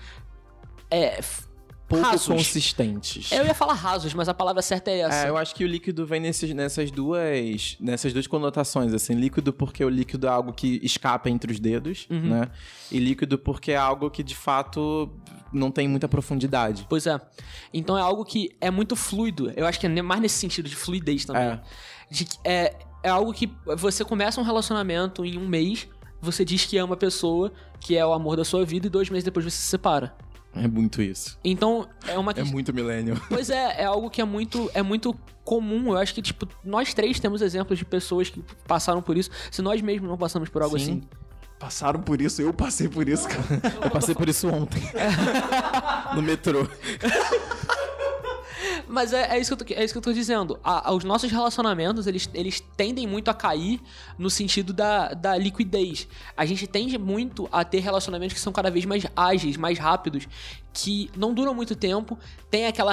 É, f- Pouco rasos. consistentes. Eu ia falar rasos, mas a palavra certa é essa. É, eu acho que o líquido vem nesses, nessas duas nessas duas conotações, assim, líquido porque o líquido é algo que escapa entre os dedos, Uhum. né? E líquido porque é algo que de fato não tem muita profundidade. Pois é. Então é algo que é muito fluido. Eu acho que é mais nesse sentido de fluidez também. É. De é, é algo que você começa um relacionamento em um mês, você diz que ama a pessoa, que é o amor da sua vida, e dois meses depois você se separa. É muito isso. Então é uma É muito millennial. Pois é, é algo que é muito, é muito comum. Eu acho que, tipo, nós três temos exemplos de pessoas que passaram por isso. Se nós mesmos não passamos por algo Sim. assim. Passaram por isso, eu passei por isso, cara. Eu passei por isso ontem. no metrô. Mas é, é isso que eu tô, é isso que eu tô dizendo. A- os nossos relacionamentos, eles, eles tendem muito a cair no sentido da, da liquidez. A gente tende muito a ter relacionamentos que são cada vez mais ágeis, mais rápidos, que não duram muito tempo, tem aquela,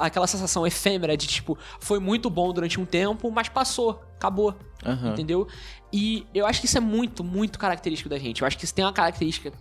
aquela sensação efêmera de, tipo, foi muito bom durante um tempo, mas passou, acabou. Aham. Entendeu? E eu acho que isso é muito, muito característico da gente. Eu acho que isso tem uma característica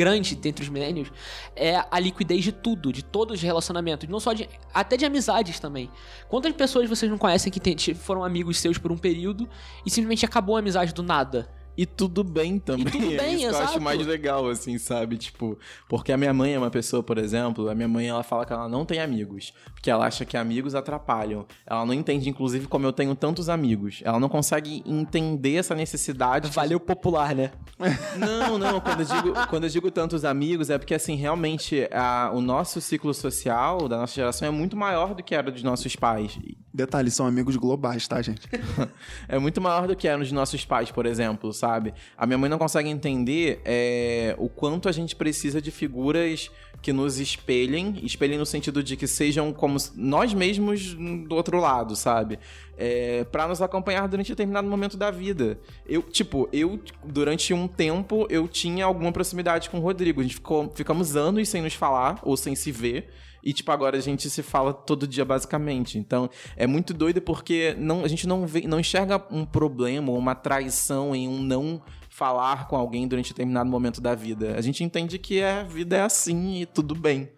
grande dentre os millennials é a liquidez de tudo, de todos os relacionamentos, não só de até de amizades também. Quantas pessoas vocês não conhecem que foram amigos seus por um período e simplesmente acabou a amizade do nada? E tudo bem também. E tudo bem, é isso que eu exato. acho mais legal, assim, sabe? Tipo, porque a minha mãe é uma pessoa, por exemplo, a minha mãe ela fala que ela não tem amigos. Porque ela acha que amigos atrapalham. Ela não entende, inclusive, como eu tenho tantos amigos. Ela não consegue entender essa necessidade. de- Valeu popular, né? Não, não, quando eu digo, quando eu digo tantos amigos, é porque, assim, realmente, a- o nosso ciclo social da nossa geração é muito maior do que era dos nossos pais. Detalhe, são amigos globais, tá, gente? É muito maior do que era nos nossos pais, por exemplo, sabe? A minha mãe não consegue entender é, o quanto a gente precisa de figuras que nos espelhem, espelhem no sentido de que sejam como nós mesmos do outro lado, sabe? É, para nos acompanhar durante determinado momento da vida. Eu, tipo, eu, durante um tempo, eu tinha alguma proximidade com o Rodrigo. A gente ficou, ficamos anos sem nos falar, ou sem se ver. E, tipo, agora a gente se fala todo dia, basicamente. Então, é muito doido porque não, a gente não, vê, não enxerga um problema ou uma traição em um não falar com alguém durante determinado momento da vida. A gente entende que a vida é assim e tudo bem.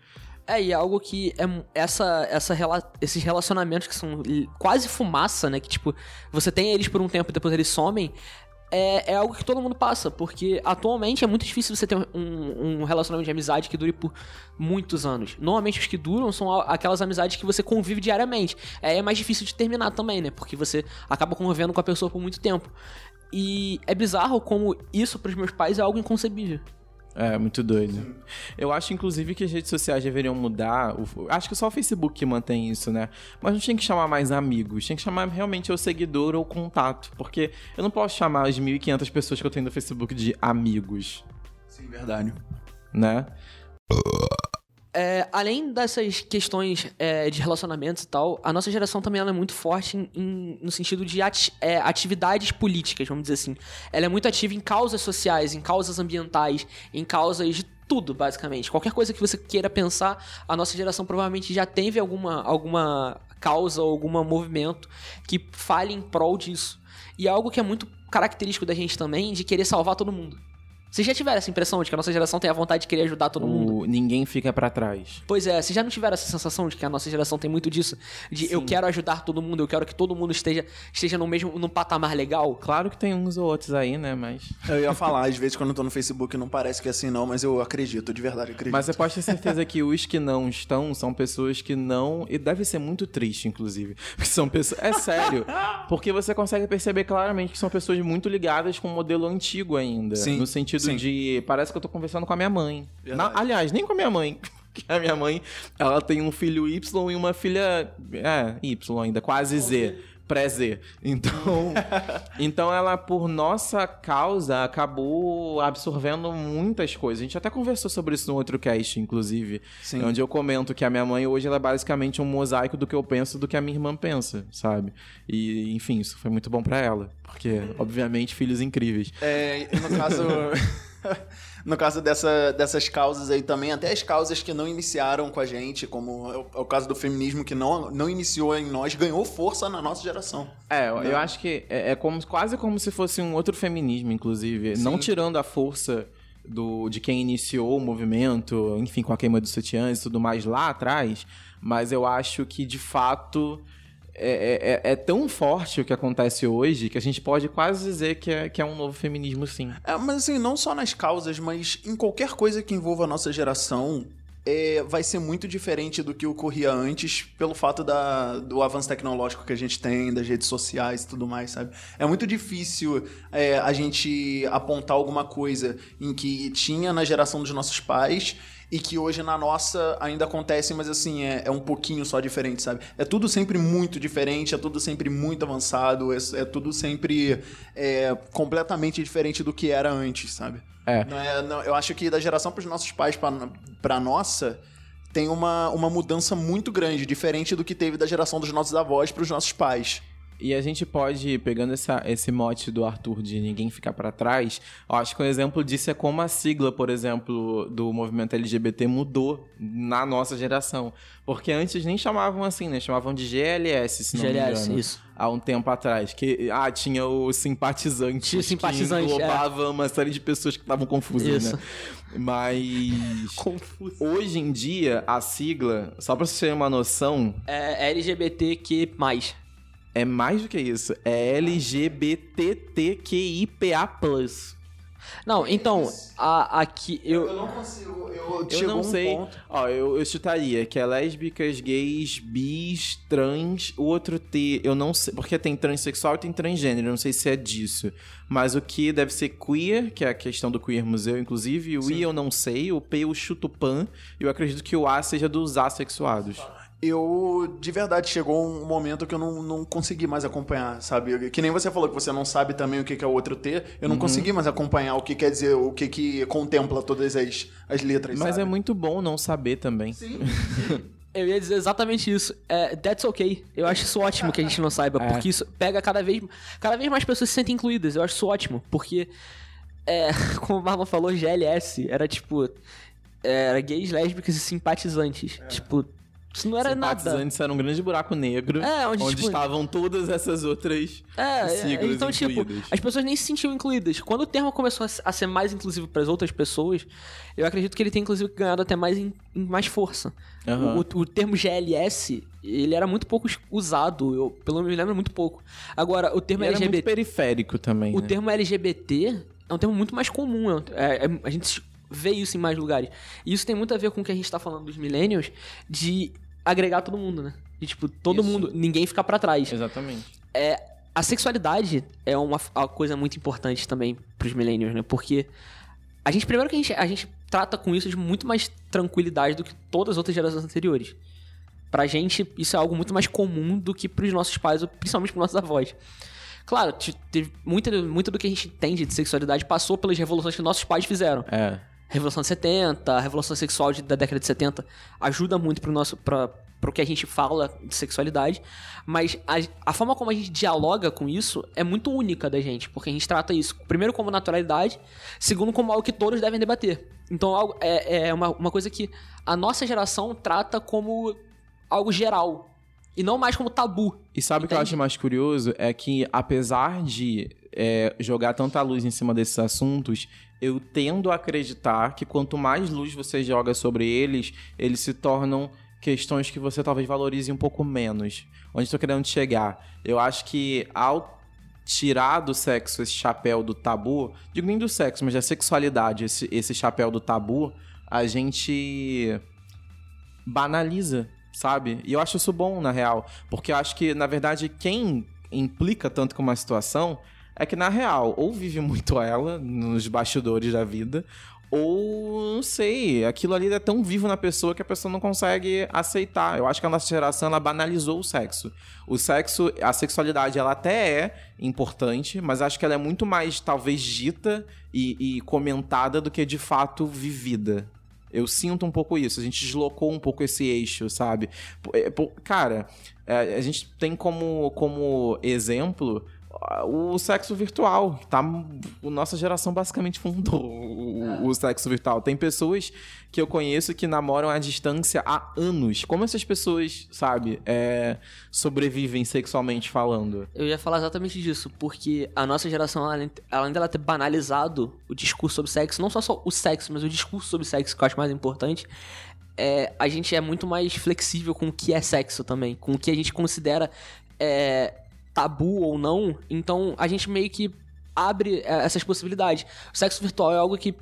É, e é algo que é essa, essa, rela- esses relacionamentos que são quase fumaça, né? Que, tipo, você tem eles por um tempo e depois eles somem. É, é algo que todo mundo passa, porque atualmente é muito difícil você ter um, um relacionamento de amizade que dure por muitos anos. Normalmente os que duram são aquelas amizades que você convive diariamente. É, é mais difícil de terminar também, né? Porque você acaba convivendo com a pessoa por muito tempo. E é bizarro como isso para os meus pais é algo inconcebível. É, muito doido. Eu acho, inclusive, que as redes sociais deveriam mudar. Acho que só o Facebook que mantém isso, né? Mas não tinha que chamar mais amigos. Tinha que chamar realmente o seguidor ou contato. Porque eu não posso chamar as 1.500 pessoas que eu tenho no Facebook de amigos. Sim, verdade. Né? É, além dessas questões é, de relacionamentos e tal, a nossa geração também é muito forte em, em, no sentido de ati é, atividades políticas, vamos dizer assim. Ela é muito ativa em causas sociais, em causas ambientais, em causas de tudo, basicamente. Qualquer coisa que você queira pensar, a nossa geração provavelmente já teve alguma, alguma causa ou algum movimento que fale em prol disso. E é algo que é muito característico da gente também, de querer salvar todo mundo. Vocês já tiveram essa impressão de que a nossa geração tem a vontade de querer ajudar todo o mundo? Ninguém fica para trás. Pois é, vocês já não tiveram essa sensação de que a nossa geração tem muito disso? De Sim. eu quero ajudar todo mundo, eu quero que todo mundo esteja, esteja no mesmo no patamar legal? Claro que tem uns ou outros aí, né? Mas. Eu ia falar, às vezes quando eu tô no Facebook não parece que é assim, não, mas eu acredito, de verdade acredito. Mas você pode ter certeza que os que não estão são pessoas que não. E deve ser muito triste, inclusive. Porque são pessoas. É sério. Porque você consegue perceber claramente que são pessoas muito ligadas com o modelo antigo ainda. Sim. No sentido Sim. de parece que eu tô conversando com a minha mãe. Na, aliás, nem com a minha mãe. Que a minha mãe, ela tem um filho Y e uma filha. É, Y ainda, quase Z pré-Z. Então, então ela, por nossa causa, acabou absorvendo muitas coisas. A gente até conversou sobre isso no outro cast, inclusive. Sim. Onde eu comento que a minha mãe hoje ela é basicamente um mosaico do que eu penso do que a minha irmã pensa, sabe? E, enfim, isso foi muito bom para ela. Porque, obviamente, filhos incríveis. É, no caso. no caso dessa, dessas causas aí também, até as causas que não iniciaram com a gente, como é o, é o, caso do feminismo que não, não iniciou em nós, ganhou força na nossa geração. É, eu, eu acho que é, é, como, quase como se fosse um outro feminismo, inclusive. Sim. Não tirando a força do, de quem iniciou o movimento, enfim, com a queima dos sutiãs e tudo mais lá atrás, mas eu acho que de fato é, é, é, é, tão forte o que acontece hoje que a gente pode quase dizer que é, que é um novo feminismo, sim. É, mas assim, não só nas causas, mas em qualquer coisa que envolva a nossa geração, é, vai ser muito diferente do que ocorria antes, pelo fato da, do avanço tecnológico que a gente tem, das redes sociais e tudo mais, sabe? É muito difícil é, a gente apontar alguma coisa em que tinha na geração dos nossos pais e que hoje na nossa ainda acontece, mas assim, é, é um pouquinho só diferente, sabe? É tudo sempre muito diferente, é tudo sempre muito avançado, é, é tudo sempre é, completamente diferente do que era antes, sabe? É. Não é não, eu acho que da geração para os nossos pais para nossa tem uma, uma mudança muito grande, diferente do que teve da geração dos nossos avós para os nossos pais. E a gente pode, pegando essa, esse mote do Arthur de ninguém ficar para trás, eu acho que um exemplo disso é como a sigla, por exemplo, do movimento LGBT mudou na nossa geração. Porque antes nem chamavam assim, né? Chamavam de GLS, se não GLS, me engano. isso. Há um tempo atrás. Que, ah, tinha o simpatizante. Tinha simpatizante, que englobava é. uma série de pessoas que estavam confusas, isso. né? Mas... Confuso. Hoje em dia, a sigla, só pra você ter uma noção... É LGBTQ+. É mais do que isso. É LGBTQIPA+. Não, então, a, aqui eu. Eu não consigo. Eu, eu não um sei. Ponto. Ó, eu, eu chutaria que é lésbicas, gays, bis, trans. O outro T, eu não sei. Porque tem transexual e tem transgênero. Eu não sei se é disso. Mas o que deve ser queer, que é a questão do queer museu, inclusive. O Sim. I eu não sei. O P eu chuto pan. E eu acredito que o A seja dos assexuados eu de verdade chegou um momento que eu não, não consegui mais acompanhar, sabe? Que nem você falou que você não sabe também o que é o outro T, eu não uhum. consegui mais acompanhar o que quer dizer, o que, que contempla todas as, as letras. Mas sabe? é muito bom não saber também. Sim. Eu ia dizer exatamente isso. É, that's okay. Eu acho isso ótimo que a gente não saiba, é. porque isso pega cada vez, cada vez mais pessoas se sentem incluídas. Eu acho isso ótimo, porque, é, como o Marlon falou, GLS era tipo. Era gays, lésbicas e simpatizantes. É. Tipo, Isso não era nada. Simpatizantes era um grande buraco negro. É, onde, onde tipo, estavam todas essas outras É, siglas então, tipo, incluídas. as pessoas nem se sentiam incluídas. Quando o termo começou a se- a ser mais inclusivo para as outras pessoas, eu acredito que ele tem, inclusive, ganhado até mais, em mais força. Aham. O, o termo GLS, ele era muito pouco usado, eu pelo menos me lembro muito pouco. Agora, o termo E era muito LGBT, periférico também, o né? termo LGBT é um termo muito mais comum, é é- é- a gente vê isso em mais lugares. E isso tem muito a ver com o que a gente tá falando dos millennials, de agregar todo mundo, né? De, tipo, todo Isso. mundo, ninguém ficar pra trás. Exatamente. A sexualidade é uma, uma coisa muito importante também pros millennials, né? Porque a gente, primeiro que a gente, a gente trata com isso de muito mais tranquilidade do que todas as outras gerações anteriores. Pra gente, isso é algo muito mais comum do que pros nossos pais, principalmente pros nossos avós. Claro, te- teve muito, muito do que a gente entende de sexualidade passou pelas revoluções que nossos pais fizeram. É. Revolução de 70, a Revolução Sexual de- da década de 70 ajuda muito pro nosso pra, pro que a gente fala de sexualidade, mas a, a forma como a gente dialoga com isso é muito única da gente, porque a gente trata isso primeiro como naturalidade, segundo como algo que todos devem debater. Então algo, é, é uma, uma coisa que a nossa geração trata como algo geral e não mais como tabu. E sabe o que eu acho mais curioso? É que, apesar de é, jogar tanta luz em cima desses assuntos, eu tendo a acreditar que quanto mais luz você joga sobre eles, eles se tornam questões que você talvez valorize um pouco menos. Onde estou querendo chegar? Eu acho que ao tirar do sexo esse chapéu do tabu, digo nem do sexo, mas da sexualidade, esse, esse chapéu do tabu, a gente banaliza, sabe? E eu acho isso bom, na real. Porque eu acho que, na verdade, quem implica tanto com uma situação é que, na real, ou vive muito ela nos bastidores da vida, ou, não sei, aquilo ali é tão vivo na pessoa que a pessoa não consegue aceitar. Eu acho que a nossa geração, ela banalizou o sexo. O sexo, a sexualidade, ela até é importante, mas acho que ela é muito mais, talvez, dita e, e comentada do que, de fato, vivida. Eu sinto um pouco isso. A gente deslocou um pouco esse eixo, sabe? É, Cara, é, a gente tem como, como exemplo o sexo virtual. Tá, nossa geração basicamente fundou o, o sexo virtual. Tem pessoas que eu conheço que namoram à distância há anos. Como essas pessoas, sabe, é, sobrevivem sexualmente falando? Eu ia falar exatamente disso, porque a nossa geração, além, além dela ter banalizado o discurso sobre sexo, não só, só o sexo, mas o discurso sobre sexo, que eu acho mais importante, é, a gente é muito mais flexível com o que é sexo também, com o que a gente considera é, tabu ou não. Então a gente meio que abre é, essas possibilidades. O sexo virtual é algo que.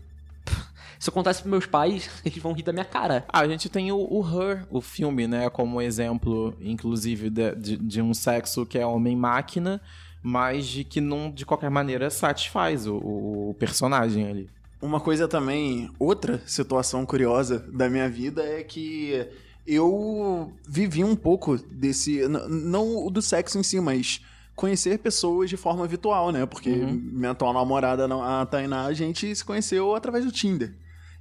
Se acontece pros meus pais, eles vão rir da minha cara. Ah, a gente tem o, o Her, o filme, né, como exemplo, inclusive, de, de, de um sexo que é homem-máquina, mas de que não, de qualquer maneira, satisfaz o, o personagem ali. Uma coisa também, outra situação curiosa da minha vida é que eu vivi um pouco desse. Não do sexo em si, mas conhecer pessoas de forma virtual, né? Porque Uhum. minha atual namorada, a Tainá, a gente se conheceu através do Tinder.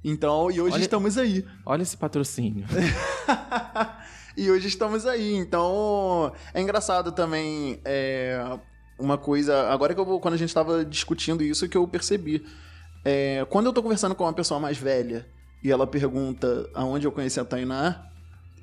Então, e hoje Olha- estamos aí. Olha esse patrocínio. e hoje estamos aí. Então, é engraçado também é, uma coisa. Agora que eu vou, quando a gente estava discutindo isso, que eu percebi. É, quando eu tô conversando com uma pessoa mais velha e ela pergunta aonde eu conheci a Tainá,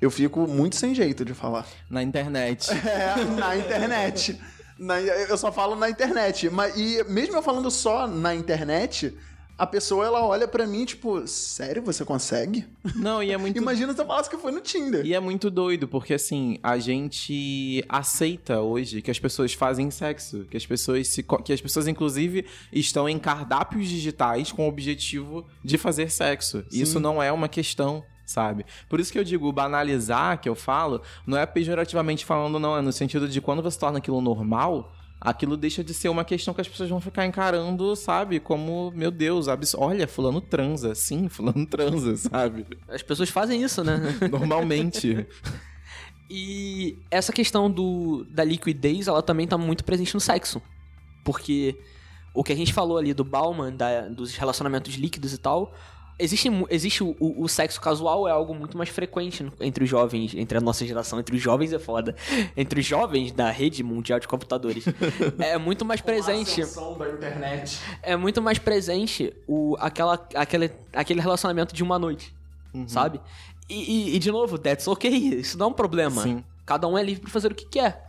eu fico muito sem jeito de falar. Na internet. É, na internet. Na- eu só falo na internet. Mas, e mesmo eu falando só na internet, a pessoa ela olha pra mim, tipo, sério, você consegue? Não, e é muito Imagina se eu falasse que foi no Tinder. E é muito doido, porque assim, a gente aceita hoje que as pessoas fazem sexo, que as pessoas se que as pessoas inclusive estão em cardápios digitais com o objetivo de fazer sexo. Isso não é uma questão Sabe? Por isso que eu digo, banalizar, que eu falo, não é pejorativamente falando, não, é no sentido de quando você torna aquilo normal, aquilo deixa de ser uma questão que as pessoas vão ficar encarando, sabe? Como, meu Deus, abs... olha, fulano transa. Sim, fulano transa, sabe? As pessoas fazem isso, né? Normalmente. E essa questão do, da liquidez, ela também tá muito presente no sexo. Porque o que a gente falou ali do Bauman, da- dos relacionamentos líquidos e tal, existe, existe o, o- o sexo casual, é algo muito mais frequente entre os jovens, entre a nossa geração, entre os jovens é foda. Entre os jovens da rede mundial de computadores. é muito mais presente. da internet. É muito mais presente o, aquela, aquele, aquele relacionamento de uma noite, sabe? E, e, e, de novo, that's ok, isso não é um problema. Sim. Cada um é livre para fazer o que quer.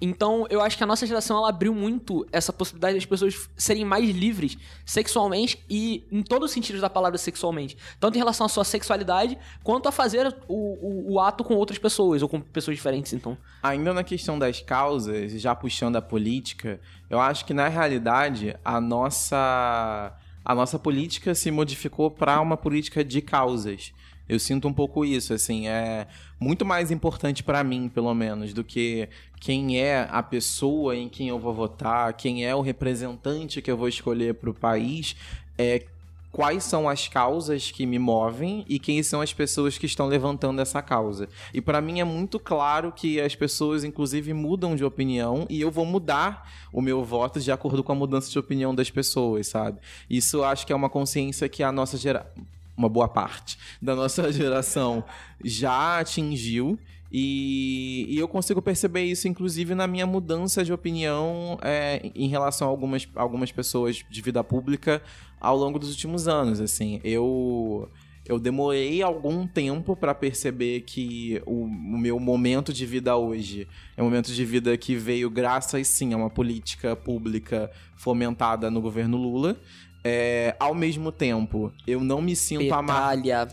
Então, eu acho que a nossa geração ela abriu muito essa possibilidade das pessoas serem mais livres sexualmente e em todos os sentidos da palavra sexualmente. Tanto em relação à sua sexualidade, quanto a fazer o, o, o ato com outras pessoas ou com pessoas diferentes, então. Ainda na questão das causas, já puxando a política, eu acho que na realidade a nossa a nossa política se modificou para uma política de causas. Eu sinto um pouco isso, assim, é muito mais importante para mim, pelo menos, do que quem é a pessoa em quem eu vou votar, quem é o representante que eu vou escolher para o país, é quais são as causas que me movem e quem são as pessoas que estão levantando essa causa. E para mim é muito claro que as pessoas, inclusive, mudam de opinião e eu vou mudar o meu voto de acordo com a mudança de opinião das pessoas, sabe? Isso acho que é uma consciência que a nossa geração uma boa parte da nossa geração já atingiu. E, e, eu consigo perceber isso, inclusive, na minha mudança de opinião é, em relação a algumas, algumas pessoas de vida pública ao longo dos últimos anos. Assim, eu, eu demorei algum tempo para perceber que o, o, meu momento de vida hoje é um momento de vida que veio graças, sim, a uma política pública fomentada no governo Lula. É, ao mesmo tempo, eu não me sinto amarrado.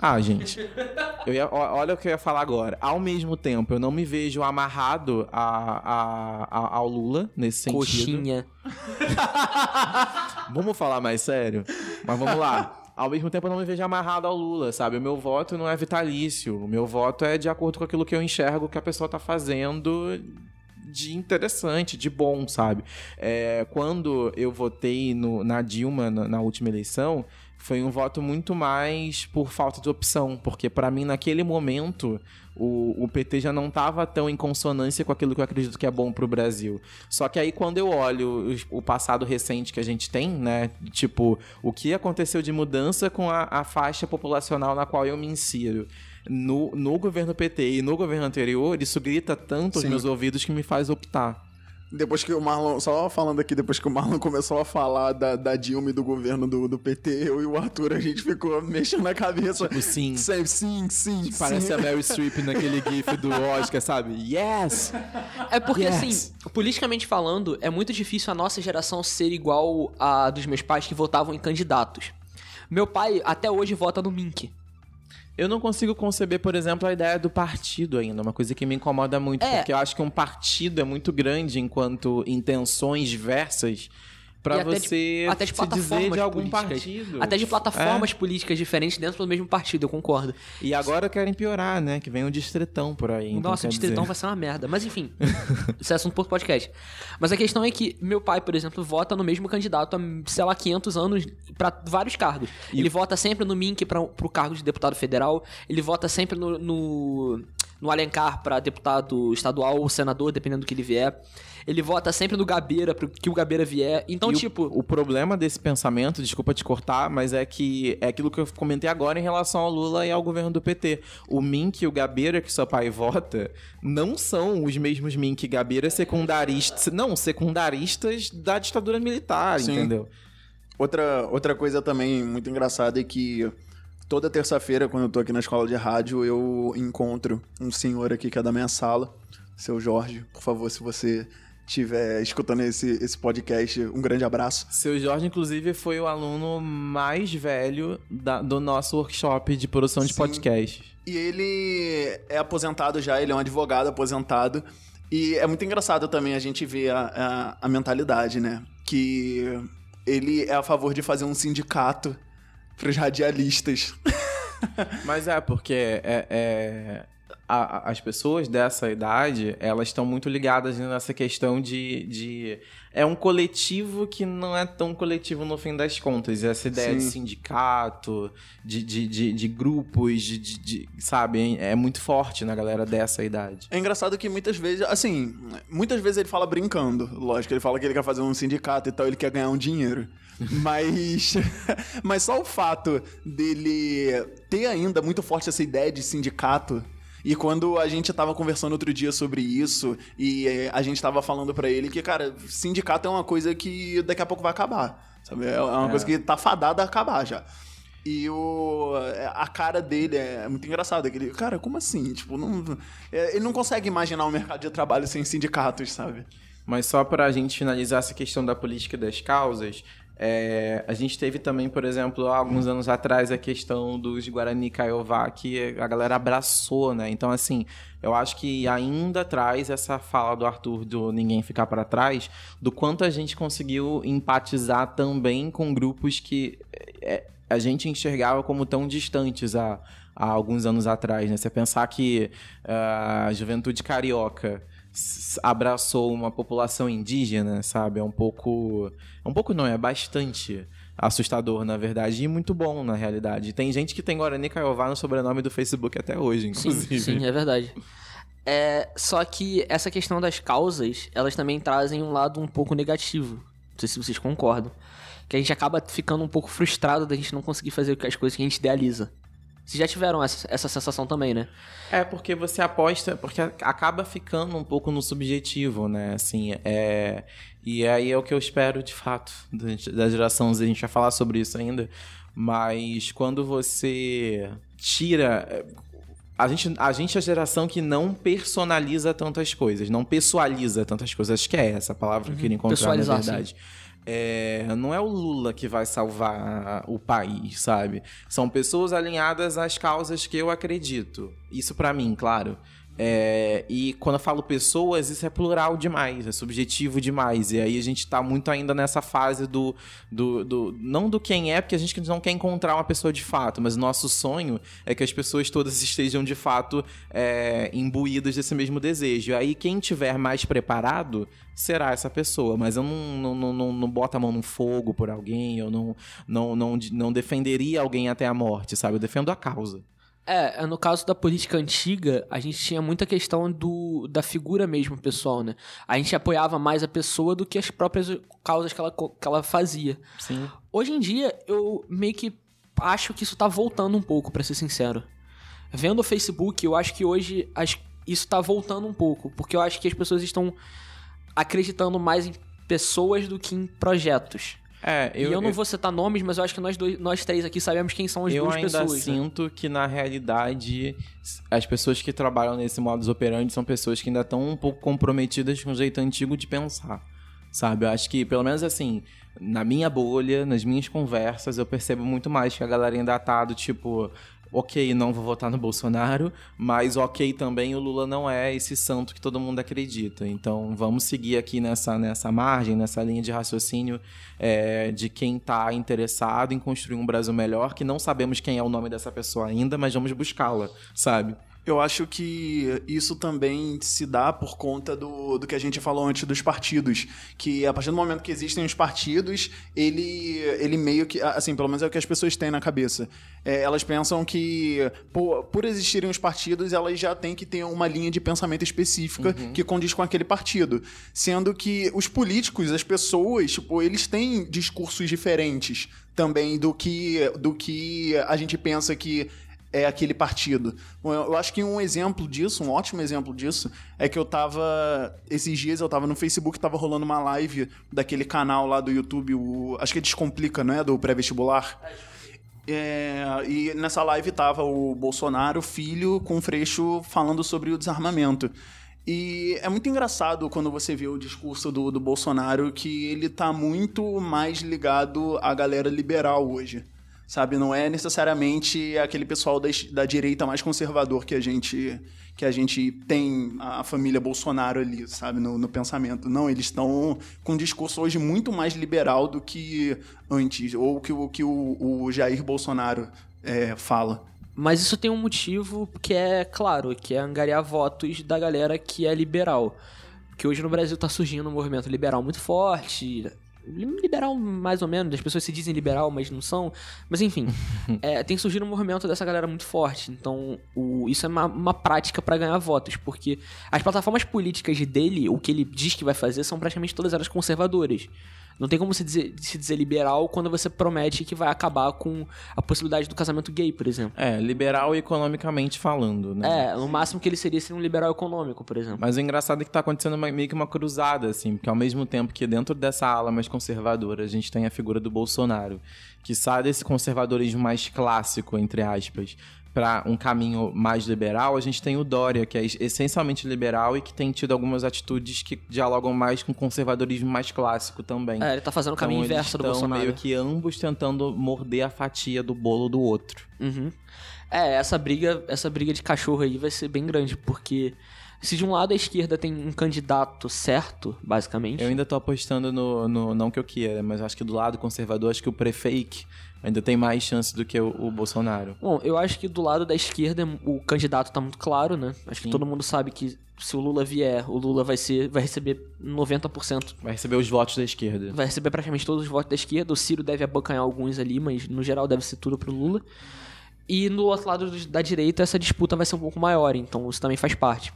Ah, gente. Eu ia, olha o que eu ia falar agora. Ao mesmo tempo, eu não me vejo amarrado a, a, a ao Lula nesse sentido. Coxinha. vamos falar mais sério? Mas vamos lá. Ao mesmo tempo, eu não me vejo amarrado ao Lula, sabe? O meu voto não é vitalício. O meu voto é de acordo com aquilo que eu enxergo que a pessoa tá fazendo de interessante, de bom, sabe? É, quando eu votei no, na Dilma na, na última eleição, foi um voto muito mais por falta de opção, porque para mim naquele momento o, o PT já não estava tão em consonância com aquilo que eu acredito que é bom para o Brasil. Só que aí quando eu olho o, o, passado recente que a gente tem, né, tipo o que aconteceu de mudança com a, a faixa populacional na qual eu me insiro no, no governo PT e no governo anterior, isso grita tanto Sim. aos meus ouvidos que me faz optar. Depois que o Marlon, só falando aqui, depois que o Marlon começou a falar da, da Dilma e do governo do, do PT, eu e o Arthur, a gente ficou mexendo na cabeça. Tipo, sim. Sim, sim, sim. Parece a Mary Streep naquele gif do Oscar, sabe? Yes! É porque, yes. assim, politicamente falando, é muito difícil a nossa geração ser igual a dos meus pais que votavam em candidatos. Meu pai até hoje vota no Mink. Eu não consigo conceber, por exemplo, a ideia do partido ainda, uma coisa que me incomoda muito, é. porque eu acho que um partido é muito grande enquanto intenções diversas para você de, até de se dizer de algum políticas. partido. Até de plataformas é. políticas diferentes dentro do mesmo partido, eu concordo. E agora querem piorar, né? Que vem um distritão por aí. Então, Nossa, o distritão dizer. vai ser uma merda. Mas enfim, isso é assunto por podcast. Mas a questão é que meu pai, por exemplo, vota no mesmo candidato há, sei lá, 500 anos para vários cargos. E ele vota sempre no Mink para pro cargo de deputado federal, ele vota sempre no, no no Alencar para deputado estadual ou senador, dependendo do que ele vier. Ele vota sempre no Gabeira para que o Gabeira vier. Então, e tipo. O, o, problema desse pensamento, desculpa te cortar, mas é que é aquilo que eu comentei agora em relação ao Lula e ao governo do PT. O Mink e o Gabeira, que seu pai vota, não são os mesmos Mink e Gabeira secundaristas. Não, secundaristas da ditadura militar, Sim. entendeu? Outra, outra coisa também muito engraçada é que toda terça-feira, quando eu tô aqui na escola de rádio, eu encontro um senhor aqui que é da minha sala, seu Jorge. Por favor, se você estiver escutando esse, esse podcast, um grande abraço. Seu Jorge, inclusive, foi o aluno mais velho da, do nosso workshop de produção de Sim. podcast. E ele é aposentado já, ele é um advogado aposentado. E é muito engraçado também a gente ver a, a, a mentalidade, né? Que ele é a favor de fazer um sindicato para os radialistas. Mas é, porque é, é a, as pessoas dessa idade, elas estão muito ligadas nessa questão de, de... É um coletivo que não é tão coletivo no fim das contas. Essa ideia Sim. de sindicato, de, de, de, de grupos, de, de, de, sabe? É muito forte na galera dessa idade. É engraçado que muitas vezes, assim, muitas vezes ele fala brincando. Lógico, ele fala que ele quer fazer um sindicato e tal, ele quer ganhar um dinheiro. Mas, mas só o fato dele ter ainda muito forte essa ideia de sindicato e quando a gente tava conversando outro dia sobre isso, e eh, a gente tava falando para ele que, cara, sindicato é uma coisa que daqui a pouco vai acabar. Sabe? É uma é. coisa que tá fadada a acabar já. E o, a cara dele é muito engraçada. Aquele, cara, como assim? Tipo, não, é, ele não consegue imaginar o um mercado de trabalho sem sindicatos, sabe? Mas só para a gente finalizar essa questão da política das causas, é, a gente teve também, por exemplo, alguns anos atrás, a questão dos Guarani Kaiowá, que a galera abraçou, né? Então, assim, eu acho que ainda traz essa fala do Arthur do Ninguém Ficar para Trás, do quanto a gente conseguiu empatizar também com grupos que é, a gente enxergava como tão distantes há, há alguns anos atrás, né? Você pensar que uh, a juventude carioca abraçou uma população indígena, sabe? É um pouco. É um pouco não, é bastante assustador, na verdade, e muito bom, na realidade. Tem gente que tem Guarani Caiová no sobrenome do Facebook até hoje, inclusive. Sim, sim é verdade. É, só que essa questão das causas, elas também trazem um lado um pouco negativo. Não sei se vocês concordam. Que a gente acaba ficando um pouco frustrado da gente não conseguir fazer as coisas que a gente idealiza. Vocês já tiveram essa, essa sensação também, né? É, porque você aposta, porque acaba ficando um pouco no subjetivo, né? Assim, é. E aí é o que eu espero de fato da geração Z. A gente vai falar sobre isso ainda. Mas quando você tira. A gente, a gente é a geração que não personaliza tantas coisas, não pessoaliza tantas coisas. Acho que é essa a palavra que eu queria uhum. encontrar, na verdade. Sim. É, não é o Lula que vai salvar o país, sabe? São pessoas alinhadas às causas que eu acredito. Isso para mim, claro. É, e quando eu falo pessoas, isso é plural demais, é subjetivo demais. E aí a gente tá muito ainda nessa fase do, do, do, Não do quem é, porque a gente não quer encontrar uma pessoa de fato, mas nosso sonho é que as pessoas todas estejam de fato é, imbuídas desse mesmo desejo. E aí quem tiver mais preparado será essa pessoa, mas eu não, não, não, não, boto a mão no fogo por alguém, eu não, não, não, não defenderia alguém até a morte, sabe? Eu defendo a causa. É, no caso da política antiga, a gente tinha muita questão do, da figura mesmo, pessoal, né? A gente apoiava mais a pessoa do que as próprias causas que ela, que ela fazia. Sim. Hoje em dia, eu meio que acho que isso tá voltando um pouco, para ser sincero. Vendo o Facebook, eu acho que hoje as, isso tá voltando um pouco, porque eu acho que as pessoas estão acreditando mais em pessoas do que em projetos. É, eu, e eu não eu, vou citar nomes, mas eu acho que nós, dois, nós três aqui sabemos quem são as duas pessoas. Eu ainda né? sinto né? que, na realidade, as pessoas que trabalham nesse modus operandi são pessoas que ainda estão um pouco comprometidas com o jeito antigo de pensar, sabe? Eu acho que, pelo menos assim, na minha bolha, nas minhas conversas, eu percebo muito mais que a galera ainda tá do tipo ok, não vou votar no Bolsonaro, mas ok também o Lula não é esse santo que todo mundo acredita. Então vamos seguir aqui nessa, nessa margem, nessa linha de raciocínio é, de quem está interessado em construir um Brasil melhor, que não sabemos quem é o nome dessa pessoa ainda, mas vamos buscá-la, sabe? Eu acho que isso também se dá por conta do, do que a gente falou antes dos partidos. Que a partir do momento que existem os partidos, ele, ele meio que. Assim, pelo menos é o que as pessoas têm na cabeça. É, elas pensam que, por, por existirem os partidos, elas já têm que ter uma linha de pensamento específica uhum. que condiz com aquele partido. Sendo que os políticos, as pessoas, tipo, eles têm discursos diferentes também do que, do que a gente pensa que é aquele partido. Bom, eu acho que um exemplo disso, um ótimo exemplo disso, é que eu tava. Esses dias eu tava no Facebook, tava rolando uma live daquele canal lá do YouTube, o, acho que é Descomplica, não é? Do pré-vestibular. É, e nessa live tava o Bolsonaro, filho, com o Freixo falando sobre o desarmamento. E é muito engraçado quando você vê o discurso do, do Bolsonaro que ele tá muito mais ligado à galera liberal hoje sabe? Não é necessariamente aquele pessoal da, da direita mais conservador que a gente que a gente tem a família Bolsonaro ali, sabe, no, no pensamento. Não, eles estão com um discurso hoje muito mais liberal do que antes, ou que o que o, o Jair Bolsonaro é, fala. Mas isso tem um motivo que é claro, que é angariar votos da galera que é liberal. Porque hoje no Brasil está surgindo um movimento liberal muito forte, liberal mais ou menos, as pessoas se dizem liberal, mas não são. Mas enfim, é, tem surgido um movimento dessa galera muito forte. Então, o, isso é uma, uma prática para ganhar votos, porque as plataformas políticas dele, o que ele diz que vai fazer, são praticamente todas elas conservadoras. Não tem como se dizer, se dizer liberal quando você promete que vai acabar com a possibilidade do casamento gay, por exemplo. É, liberal economicamente falando, né? É, no máximo que ele seria seria um liberal econômico, por exemplo. Mas o engraçado é que tá acontecendo uma- meio que uma cruzada, assim, porque ao mesmo tempo que dentro dessa ala mais conservadora a gente tem a figura do Bolsonaro, que sai desse conservadorismo mais clássico, entre aspas, para um caminho mais liberal, a gente tem o Dória, que é essencialmente liberal e que tem tido algumas atitudes que dialogam mais com o conservadorismo mais clássico também. É, ele tá fazendo o caminho Então, inverso do Bolsonaro. meio que ambos tentando morder a fatia do bolo do outro. Uhum. É, essa briga, essa briga de cachorro aí vai ser bem grande, porque se de um lado a esquerda tem um candidato certo, basicamente. Eu ainda tô apostando no, no- Não que eu queira, mas acho que do lado conservador, acho que o prefake ainda tem mais chance do que o, o Bolsonaro. Bom, eu acho que do lado da esquerda o candidato tá muito claro, né? Acho que Sim. todo mundo sabe que se o Lula vier, o Lula vai ser vai receber 90%, Vai receber os votos da esquerda. vai receber praticamente todos os votos da esquerda. O Ciro deve abocanhar alguns ali, mas no geral deve ser tudo pro Lula. E no outro lado do- da direita essa disputa vai ser um pouco maior, então isso também faz parte.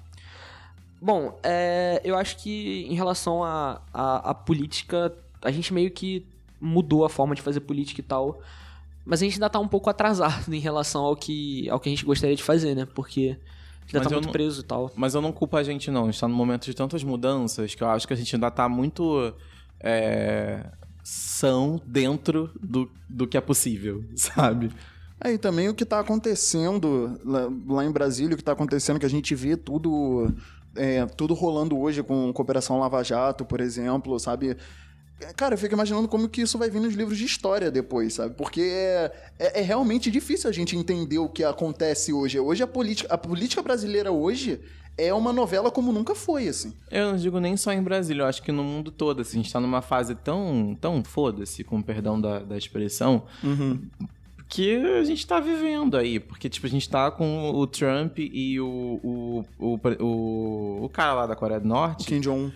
Bom, é, eu acho que em relação à a, a, política, a gente meio que mudou a forma de fazer política e tal. Mas a gente ainda tá um pouco atrasado em relação ao que, ao que a gente gostaria de fazer, né? Porque ainda Mas tá muito não- preso e tal. Mas eu não culpo a gente, não. A gente tá num momento de tantas mudanças que eu acho que a gente ainda tá muito. É, são dentro do, do que é possível, sabe? É, e também o que está acontecendo lá, lá em Brasília, o que está acontecendo, que a gente vê tudo, é, tudo rolando hoje com Cooperação Lava Jato, por exemplo, sabe? É, Cara, eu fico imaginando como que isso vai vir nos livros de história depois, sabe? Porque é, é, é realmente difícil a gente entender o que acontece hoje. Hoje a política, a política brasileira hoje é uma novela como nunca foi, assim. Eu não digo nem só em Brasília, eu acho que no mundo todo. Assim, a gente tá numa fase tão, tão foda-se, com perdão da, da expressão, que a gente tá vivendo aí. Porque, tipo, a gente tá com o Trump e o, o, o, o, cara lá da Coreia do Norte Kim Jong-un.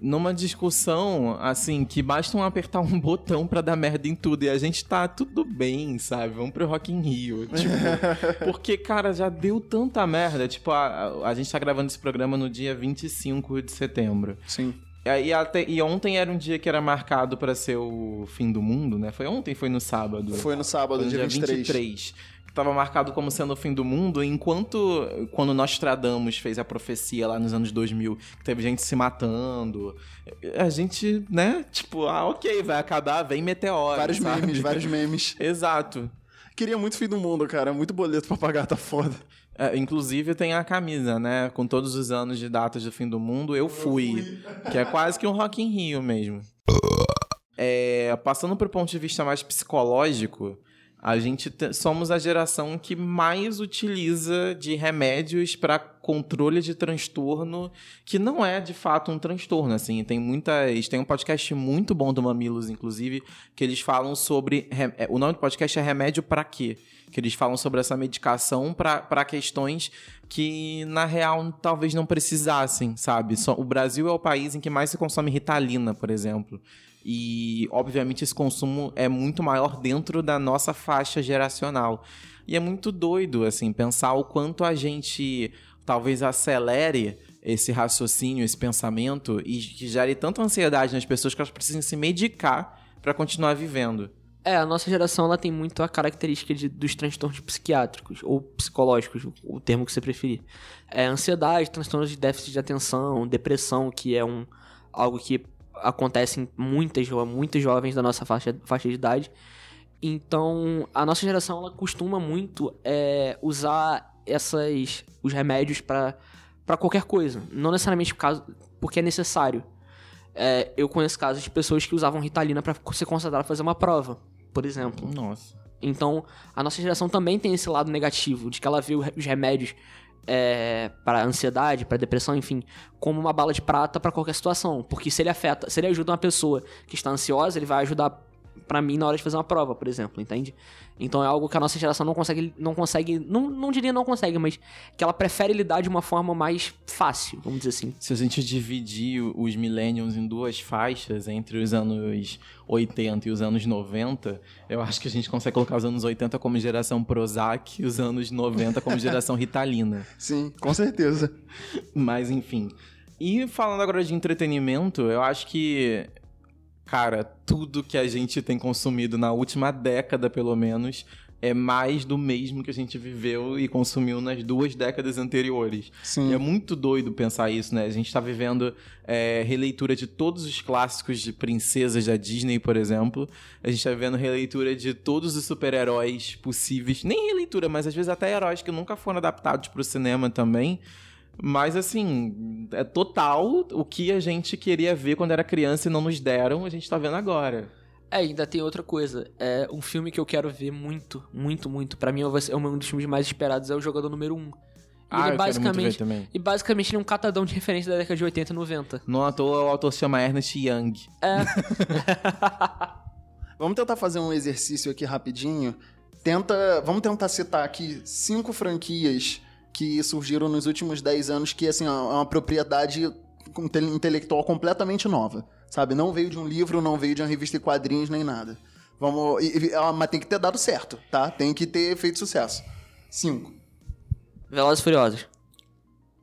numa discussão, assim, que basta um apertar um botão pra dar merda em tudo. E a gente tá tudo bem, sabe? Vamos pro Rock in Rio. Tipo, porque, cara, já deu tanta merda. Tipo, a, a gente tá gravando esse programa no dia 25 de setembro. Sim. E, até- e ontem era um dia que era marcado pra ser o fim do mundo, né? Foi ontem, foi no sábado. Foi no sábado, Foi no dia, 23. 23. Que tava marcado como sendo o fim do mundo, enquanto quando Nostradamus fez a profecia lá nos anos 2000, que teve gente se matando, a gente, né? Tipo, ah, ok, vai acabar, vem meteoro. Vários sabe? memes, vários memes. Exato. Queria muito fim do mundo, cara. Muito boleto pra pagar, tá foda. É, inclusive tem a camisa, né? Com todos os anos de datas do fim do mundo, eu fui. Que é quase que um Rock in Rio mesmo. É, passando pro ponto de vista mais psicológico, a gente te- somos a geração que mais utiliza de remédios para controle de transtorno, que não é de fato um transtorno, assim. Tem muitas, tem um podcast muito bom do Mamilos, inclusive, que eles falam sobre re- é, o nome do podcast é Remédio para quê? Que eles falam sobre essa medicação para questões que na real talvez não precisassem, sabe? Só, o Brasil é o país em que mais se consome Ritalina, por exemplo. E, obviamente, esse consumo é muito maior dentro da nossa faixa geracional. E é muito doido, assim, pensar o quanto a gente talvez acelere esse raciocínio, esse pensamento e que gere tanta ansiedade nas pessoas que elas precisam se medicar para continuar vivendo. É, a nossa geração ela tem muito a característica de, dos transtornos psiquiátricos ou psicológicos, o, termo que você preferir. É ansiedade, transtornos de déficit de atenção, depressão, que é um algo que acontece em muitas, muitos jovens da nossa faixa, faixa de idade. Então, a nossa geração ela costuma muito é, usar essas os remédios para para qualquer coisa, não necessariamente por causa, porque é necessário. É, eu conheço casos de pessoas que usavam Ritalina para ser considerada fazer uma prova, por exemplo. Nossa. Então, a nossa geração também tem esse lado negativo, de que ela vê os remédios é, para ansiedade, para depressão, enfim, como uma bala de prata para qualquer situação. Porque se ele afeta, se ele ajuda uma pessoa que está ansiosa, ele vai ajudar para mim na hora de fazer uma prova, por exemplo, entende? Então é algo que a nossa geração não consegue, não consegue, não, não diria não consegue, mas que ela prefere lidar de uma forma mais fácil, vamos dizer assim. Se a gente dividir os millennials em duas faixas, entre os anos 80 e os anos 90, eu acho que a gente consegue colocar os anos 80 como geração Prozac e os anos 90 como geração Ritalina. Sim, com certeza. Mas enfim. E falando agora de entretenimento, eu acho que Cara, tudo que a gente tem consumido na última década, pelo menos, é mais do mesmo que a gente viveu e consumiu nas duas décadas anteriores. Sim. E é muito doido pensar isso, né? A gente tá vivendo é, releitura de todos os clássicos de princesas da Disney, por exemplo. A gente tá vivendo releitura de todos os super-heróis possíveis. Nem releitura, mas às vezes até heróis que nunca foram adaptados pro cinema também. Mas assim, é total o que a gente queria ver quando era criança e não nos deram, a gente tá vendo agora. É, ainda tem outra coisa. É um filme que eu quero ver muito, muito, muito. Pra mim, é um dos filmes mais esperados. É o Jogador Número 1. E Ah, ele eu quero muito ver basicamente. também. E basicamente ele é um catadão de referência da década de 80 e 90. Não à toa o autor se chama Ernest Young. Vamos tentar fazer um exercício aqui rapidinho. Tenta, vamos tentar citar aqui cinco franquias que surgiram nos últimos 10 anos que assim é uma propriedade inte- intelectual completamente nova, sabe? Não veio de um livro, não veio de uma revista de quadrinhos nem nada. Vamos, e- e- ah, mas tem que ter dado certo, tá? Tem que ter feito sucesso. Cinco. Velozes e Furiosos.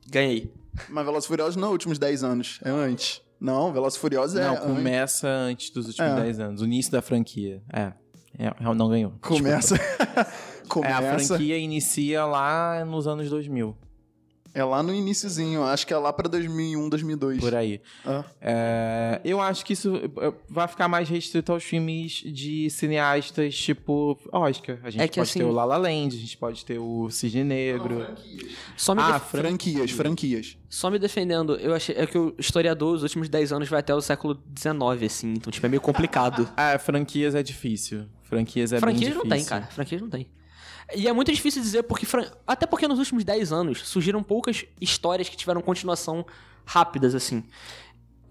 Ganhei. Mas Velozes e Furiosos não é últimos 10 anos, é antes. Não, Velozes e Furiosos é não, antes. começa antes dos últimos É. 10 anos. O início da franquia. É. É, não ganhou. Começa. Desculpa. É, a Começa. franquia inicia lá nos anos 2000. É lá no iniciozinho, acho que é lá pra 2001, 2002. Por aí. Ah. É, eu acho que isso é, vai ficar mais restrito aos filmes de cineastas tipo Oscar. A gente É que pode assim- ter o La La Land, a gente pode ter o Cisne Negro. Só me, Ah, def- Franquias, franquias. só me defendendo, eu achei é que o historiador, os últimos 10 anos vai até o século XIX, assim. Então, tipo, é meio complicado. Ah, franquias é difícil. Franquias é Franquias bem não difícil. tem, cara. Franquias não tem. E é muito difícil dizer, porque. Até porque nos últimos 10 anos surgiram poucas histórias que tiveram continuação rápidas, assim.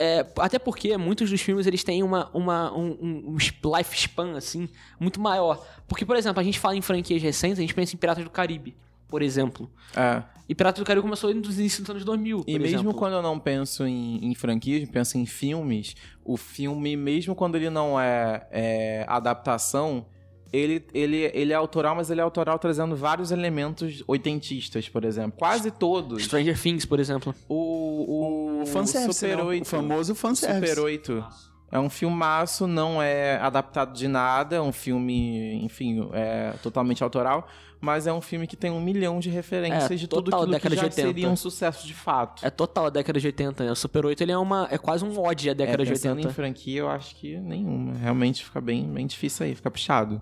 É, até porque muitos dos filmes eles têm uma, uma, um, um- lifespan, assim, muito maior. Porque, por exemplo, a gente fala em franquias recentes, a gente pensa em Piratas do Caribe, por exemplo. É. E Piratas do Caribe começou nos inícios dos anos 2000, E mesmo exemplo. quando eu não penso em, em franquias, penso em filmes, o filme, mesmo quando ele não é, é adaptação, ele, ele, ele é autoral, mas ele é autoral trazendo vários elementos oitentistas, por exemplo. Quase todos. Stranger Things, por exemplo. O, o, fanservice, Super né? O 8. famoso fanservice. Super 8. É um filmaço, não é adaptado de nada, é um filme, enfim, é totalmente autoral, mas é um filme que tem um milhão de referências É, de tudo total aquilo década que de já 80. seria um sucesso de fato. É total a década de 80. Né? O Super 8 ele é, uma, é quase um ode à década é, de pensando 80. em franquia, eu acho que nenhuma. Realmente fica bem, bem difícil aí, fica puxado.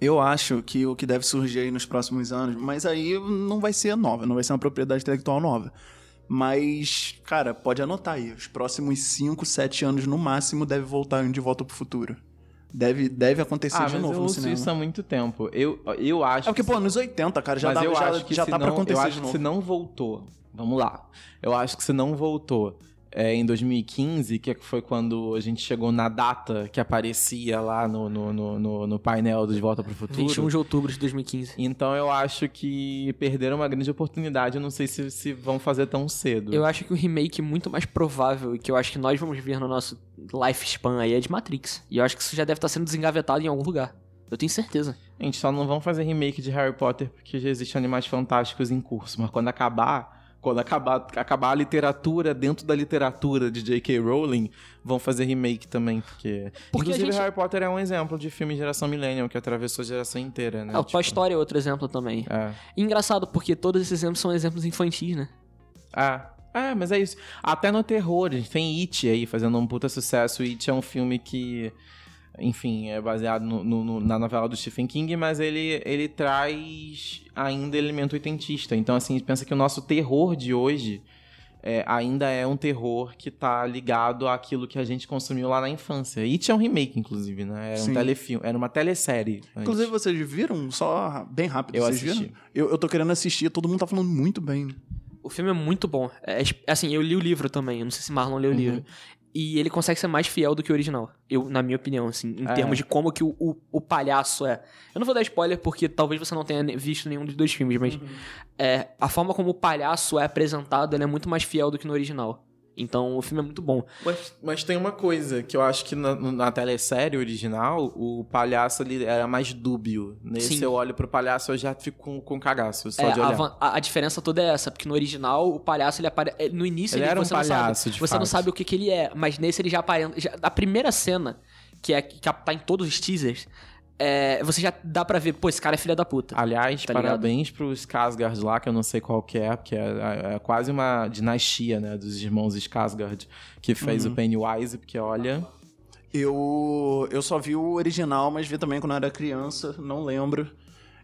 Eu acho que o que deve surgir aí nos próximos anos, mas aí não vai ser nova, não vai ser uma propriedade intelectual nova. Mas, cara, pode anotar aí. Os próximos 5, 7 anos no máximo deve voltar De Volta pro Futuro. Deve, deve acontecer ah, de novo eu no cinema. isso há muito tempo. Eu, eu acho É porque, que pô, nos 80, cara, já, dá, eu já, acho que já tá pra não- acontecer Eu acho que se não voltou, vamos lá. Eu acho que se não voltou é, em 2015, que foi quando a gente chegou na data que aparecia lá no, no, no, no- painel do De Volta pro Futuro. 21 de outubro de 2015. Então eu acho que perderam uma grande oportunidade. Eu não sei se, se vão fazer tão cedo. Eu acho que o remake muito mais provável e que eu acho que nós vamos ver no nosso lifespan aí é de Matrix. E eu acho que isso já deve estar sendo desengavetado em algum lugar. Eu tenho certeza. A gente só não vão fazer remake de Harry Potter porque já existem Animais Fantásticos em curso. Mas quando acabar, quando acabar, acabar a literatura dentro da literatura de J.K. Rowling, vão fazer remake também. Porque, Porque a inclusive, gente- Harry Potter é um exemplo de filme geração Millennium que atravessou a geração inteira, né? Ah, o Tipo, Toy Story é outro exemplo também. É. Engraçado, porque todos esses exemplos são exemplos infantis, né? Ah, é, mas é isso. Até no terror, a tem It aí fazendo um puta sucesso. It é um filme que, enfim, é baseado no- no- no- na novela do Stephen King, mas ele, ele traz ainda elemento oitentista. Então, assim, pensa que o nosso terror de hoje é, ainda é um terror que tá ligado àquilo que a gente consumiu lá na infância. It é um remake, inclusive, né? Era um Sim. telefilme, era uma telesérie. antes. Inclusive, vocês viram? Só bem rápido, Eu vocês assisti. viram? Eu, eu tô querendo assistir, todo mundo tá falando muito bem. O filme é muito bom. É, é, assim, eu li o livro também. Eu não sei se Marlon leu o livro. E ele consegue ser mais fiel do que o original. Eu, na minha opinião, assim, em É. termos de como que o, o, o palhaço é. Eu não vou dar spoiler porque talvez você não tenha visto nenhum dos dois filmes, mas é, a forma como o palhaço é apresentado ele é muito mais fiel do que no original. Então o filme é muito bom. Mas, mas tem uma coisa que eu acho que na, na telesérie original, o palhaço ele era mais dúbio. Nesse Sim. eu olho pro palhaço eu já fico com, com cagaço, só É, de a, olhar. a- a diferença toda é essa, porque no original o palhaço ele apare... é, no início Ele era um não palhaço, sabe, de você não fato. sabe o que, que ele é, mas nesse ele já aparenta, já, a primeira cena que é que tá em todos os teasers, é, você já dá pra ver, pô, esse cara é filha da puta. Aliás, Tá parabéns pros Skarsgård lá, que eu não sei qual que é, porque é, é quase uma dinastia, né, dos irmãos Skarsgård, que fez Uhum. o Pennywise, porque olha... Eu, eu só vi o original, mas vi também quando eu era criança, não lembro.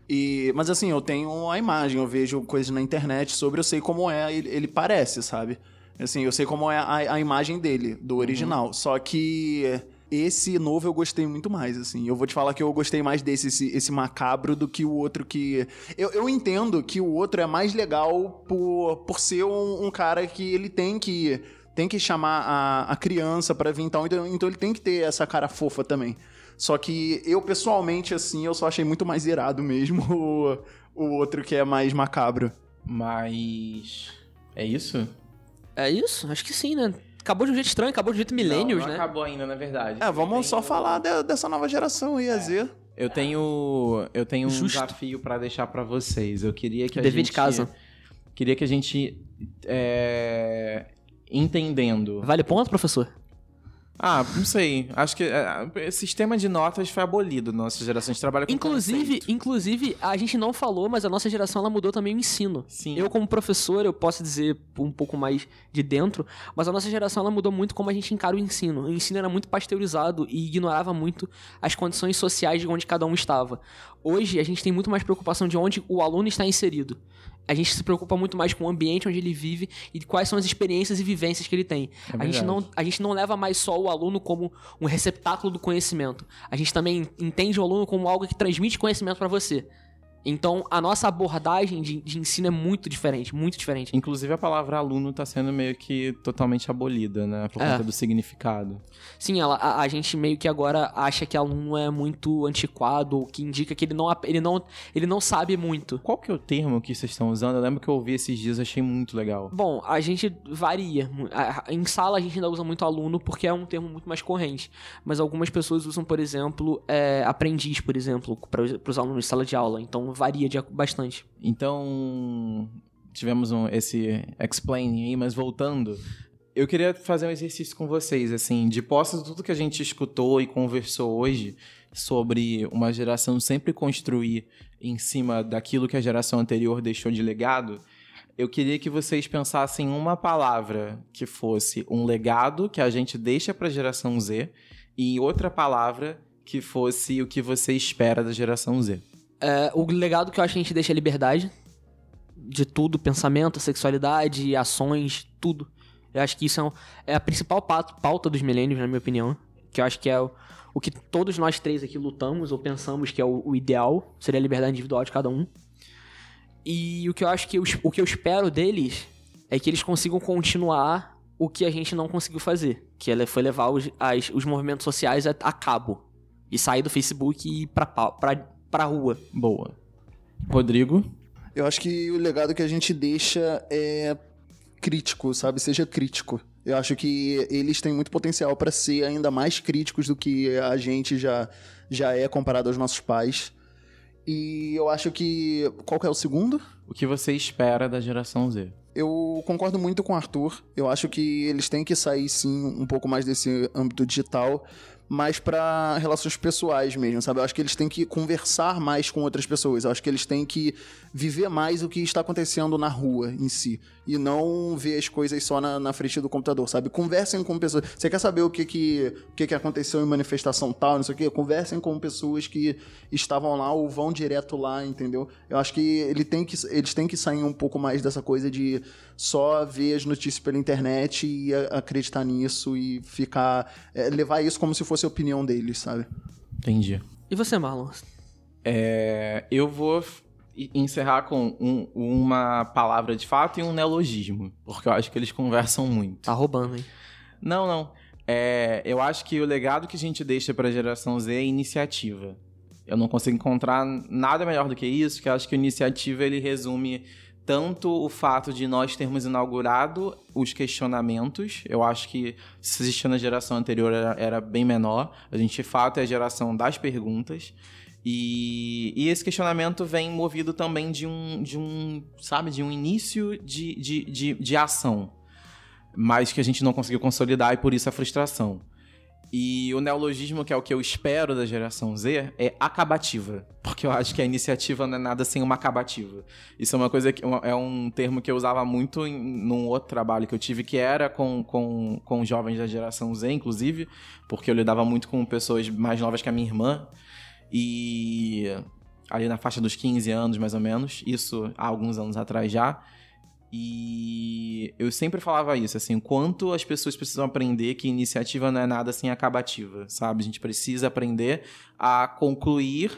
E, mas assim, eu tenho a imagem, eu vejo coisas na internet sobre, eu sei como é, ele, ele parece, sabe? Assim, eu sei como é a, a imagem dele, do original. Só que esse novo eu gostei muito mais, assim. Eu vou te falar que eu gostei mais desse, esse, esse macabro, do que o outro que... Eu, eu entendo que o outro é mais legal por, por ser um, um cara que ele tem que tem que chamar a, a criança pra vir então, então, então ele tem que ter essa cara fofa também. Só que eu, pessoalmente, assim, eu só achei muito mais irado mesmo o, o outro que é mais macabro. Mas... É isso? É isso? Acho que sim, né? Acabou de um jeito estranho, acabou de um jeito millennials, não, não né? acabou ainda, na verdade. É, vamos só falar de- dessa nova geração aí, a Z. Eu tenho, eu tenho um Justo. desafio pra deixar pra vocês. Eu queria que a Dever gente... de casa. Queria que a gente... é, entendendo... Vale ponto, professor? Ah, não sei. Acho que é, sistema de notas foi abolido na nossa geração. A gente trabalha com Inclusive, conceito. inclusive, a gente não falou, mas a nossa geração ela mudou também o ensino. Sim. Eu, como professor, eu posso dizer um pouco mais de dentro, mas a nossa geração ela mudou muito como a gente encara o ensino. O ensino era muito pasteurizado e ignorava muito as condições sociais de onde cada um estava. Hoje, a gente tem muito mais preocupação de onde o aluno está inserido. A gente se preocupa muito mais com o ambiente onde ele vive e quais são as experiências e vivências que ele tem. É a, gente não, a gente não leva mais só o aluno como um receptáculo do conhecimento. A gente também entende o aluno como algo que transmite conhecimento para você. Então, a nossa abordagem de, de ensino é muito diferente, muito diferente. Inclusive, a palavra aluno tá sendo meio que totalmente abolida, né? Por É. conta do significado. Sim, ela, a, a gente meio que agora acha que aluno é muito antiquado, o que indica que ele não, ele não, ele não sabe muito. Qual que é o termo que vocês estão usando? Eu lembro que eu ouvi esses dias, achei muito legal. Bom, a gente varia. Em sala a gente ainda usa muito aluno porque é um termo muito mais corrente. Mas algumas pessoas usam, por exemplo, é, aprendiz, por exemplo, para os alunos de sala de aula. Então varia de, bastante. Então, tivemos um, esse explaining aí, mas voltando, eu queria fazer um exercício com vocês, assim, de posse de tudo que a gente escutou e conversou hoje sobre uma geração sempre construir em cima daquilo que a geração anterior deixou de legado. Eu queria que vocês pensassem em uma palavra que fosse um legado que a gente deixa para a geração Z e outra palavra que fosse o que você espera da geração Z. É, o legado que eu acho que a gente deixa é liberdade. De tudo, pensamento, sexualidade, ações, tudo. Eu acho que isso é, um- é a principal pauta, dos milênios, na minha opinião. Que eu acho que é o, o que todos nós três aqui lutamos ou pensamos que é o, o ideal. Seria a liberdade individual de cada um. E o que eu acho que eu, o que eu espero deles é que eles consigam continuar o que a gente não conseguiu fazer. Que ela foi levar os, as- os movimentos sociais a, a cabo. E sair do Facebook e ir pra, pra rua. Boa. Rodrigo? Eu acho que o legado que a gente deixa é crítico, sabe? Seja crítico. Eu acho que eles têm muito potencial para ser ainda mais críticos do que a gente já, já é comparado aos nossos pais. E eu acho que. Qual que é o segundo? O que você espera da geração Z? Eu concordo muito com o Arthur. Eu acho que eles têm que sair, sim, um pouco mais desse âmbito digital, mas para relações pessoais mesmo, sabe? Eu acho que eles têm que conversar mais com outras pessoas. Eu acho que eles têm que viver mais o que está acontecendo na rua em si. E não ver as coisas só na, na frente do computador, sabe? Conversem com pessoas. Você quer saber o que que, o que, que aconteceu em manifestação tal, não sei o quê? Conversem com pessoas que estavam lá ou vão direto lá, entendeu? Eu acho que, ele tem que eles têm que sair um pouco mais dessa coisa de só ver as notícias pela internet e a- acreditar nisso e ficar. é, levar isso como se fosse a opinião deles, sabe? Entendi. E você, Marlon? É, eu vou encerrar com um- uma palavra de fato e um neologismo, porque eu acho que eles conversam muito. Tá roubando, hein? Não, não. É, eu acho que o legado que a gente deixa para a geração Z é iniciativa. Eu não consigo encontrar nada melhor do que isso, que eu acho que a iniciativa ele resume tanto o fato de nós termos inaugurado os questionamentos. Eu acho que se existia na geração anterior era, era bem menor. A gente, de fato, é a geração das perguntas. E, e esse questionamento vem movido também de um, de um sabe, de um início de, de, de, de ação mas que a gente não conseguiu consolidar e por isso a frustração. E o neologismo, que é o que eu espero da geração Z, é acabativa. Porque eu acho que a iniciativa não é nada sem uma acabativa. Isso é uma coisa que é um termo que eu usava muito em num outro trabalho que eu tive, que era com, com, com jovens da geração Z, inclusive, porque eu lidava muito com pessoas mais novas que a minha irmã. E ali na faixa dos 15 anos, mais ou menos, isso há alguns anos atrás já. E eu sempre falava isso, assim, quanto as pessoas precisam aprender que iniciativa não é nada sem acabativa, sabe? A gente precisa aprender a concluir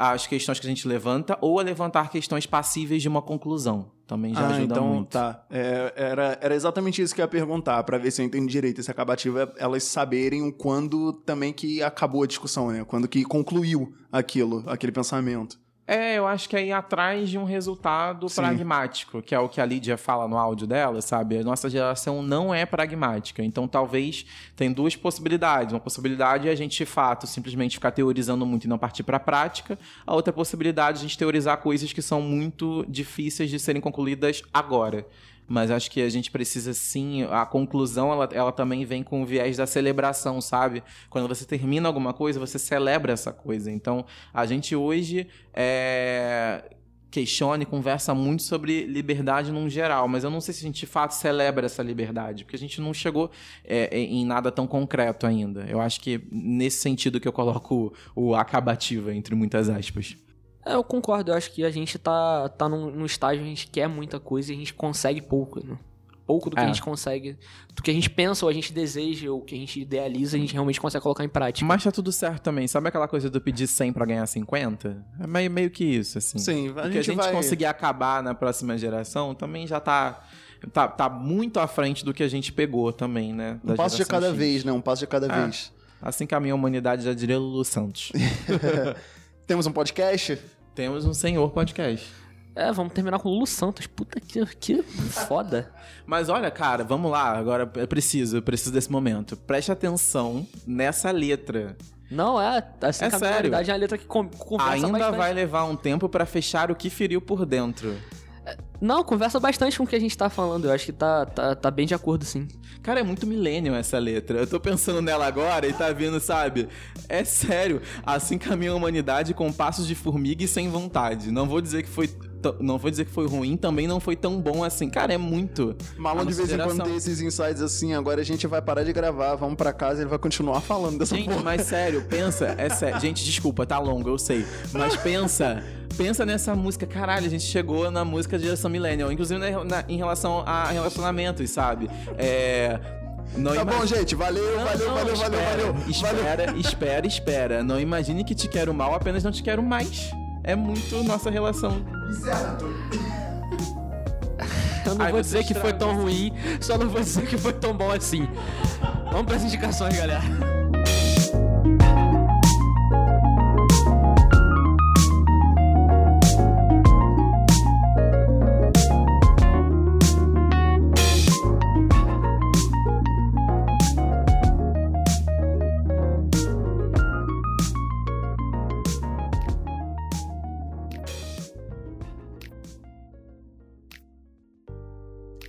as questões que a gente levanta ou a levantar questões passíveis de uma conclusão. Também já ah, ajuda então, muito. tá. É, era, era exatamente isso que eu ia perguntar, pra ver se eu entendi direito. Esse acabativo é elas saberem o quando também que acabou a discussão, né? Quando que concluiu aquilo, aquele pensamento. É, eu acho que é ir atrás de um resultado Sim. pragmático, que é o que a Lídia fala no áudio dela, sabe? A nossa geração não é pragmática. Então, talvez tem duas possibilidades. Uma possibilidade é a gente, de fato, simplesmente ficar teorizando muito e não partir para a prática. A outra possibilidade é a gente teorizar coisas que são muito difíceis de serem concluídas agora. Mas acho que a gente precisa sim. A conclusão, ela, ela também vem com o viés da celebração, sabe? Quando você termina alguma coisa, você celebra essa coisa. Então, a gente hoje é questiona e conversa muito sobre liberdade num geral, mas eu não sei se a gente de fato celebra essa liberdade, porque a gente não chegou é, em nada tão concreto ainda. Eu acho que nesse sentido que eu coloco o, o acabativa, entre muitas aspas. É, eu concordo, eu acho que a gente tá, tá num, num estágio, a gente quer muita coisa e a gente consegue pouco, né? Pouco do que É. a gente consegue, do que a gente pensa ou a gente deseja ou que a gente idealiza, a gente realmente consegue colocar em prática. Mas tá tudo certo também. Sabe aquela coisa do pedir 100 pra ganhar 50? É meio, meio que isso, assim. Sim, a Porque a gente gente vai- conseguir acabar na próxima geração também já tá, tá, tá muito à frente do que a gente pegou também, né? Um passo de cada X. vez, né? Um passo de cada É. vez. Assim caminha a humanidade, já diria Lulu Santos. Temos um podcast? Temos um senhor podcast. É, vamos terminar com o Lulu Santos. Puta que, que foda. Mas olha, cara, vamos lá. Agora eu preciso, eu preciso desse momento. Preste atenção nessa letra. Não, é, assim, É a sério. é uma letra que con- conversa Ainda bastante. vai levar um tempo pra fechar o que feriu por dentro. Não, conversa bastante com o que a gente tá falando. Eu acho que tá, tá, tá bem de acordo, sim. Cara, é muito millennial essa letra. Eu tô pensando nela agora e tá vindo, sabe? É sério. Assim caminha a humanidade com passos de formiga e sem vontade. Não vou dizer que foi. Não vou dizer que foi ruim, também não foi tão bom assim. Cara, é muito. Malon de vez em quando tem esses insights assim, agora a gente vai parar de gravar, vamos pra casa e ele vai continuar falando dessa Gente, porra. mas sério, pensa, é sério. Gente, desculpa, tá longo, eu sei. Mas pensa, pensa nessa música. Caralho, a gente chegou na música de geração millennial, inclusive na- na- em relação a relacionamentos, sabe? É. Não Tá bom, gente, valeu, Não, valeu, não, valeu, espera, valeu, valeu, Espera, espera, espera. Não imagine que te quero mal, apenas não te quero mais. É muito nossa relação. Eu não Ai, vou dizer que foi tão ruim, só não vou dizer que foi tão bom assim. Vamos pras indicações, galera.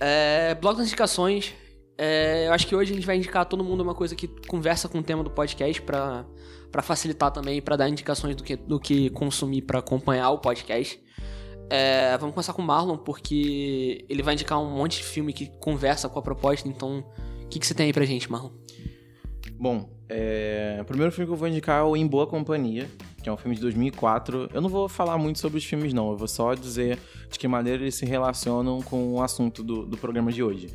É, bloco das indicações. É, eu acho que hoje a gente vai indicar a todo mundo uma coisa que conversa com o tema do podcast pra, pra facilitar também, pra dar indicações do que, do que consumir pra acompanhar o podcast. É, vamos começar com o Marlon, porque ele vai indicar um monte de filme que conversa com a proposta, então o que, que você tem aí pra gente, Marlon? Bom, é, o primeiro filme que eu vou indicar é o Em Boa Companhia, que é um filme de 2004. Eu não vou falar muito sobre os filmes, não. Eu vou só dizer de que maneira eles se relacionam com o assunto do, do programa de hoje.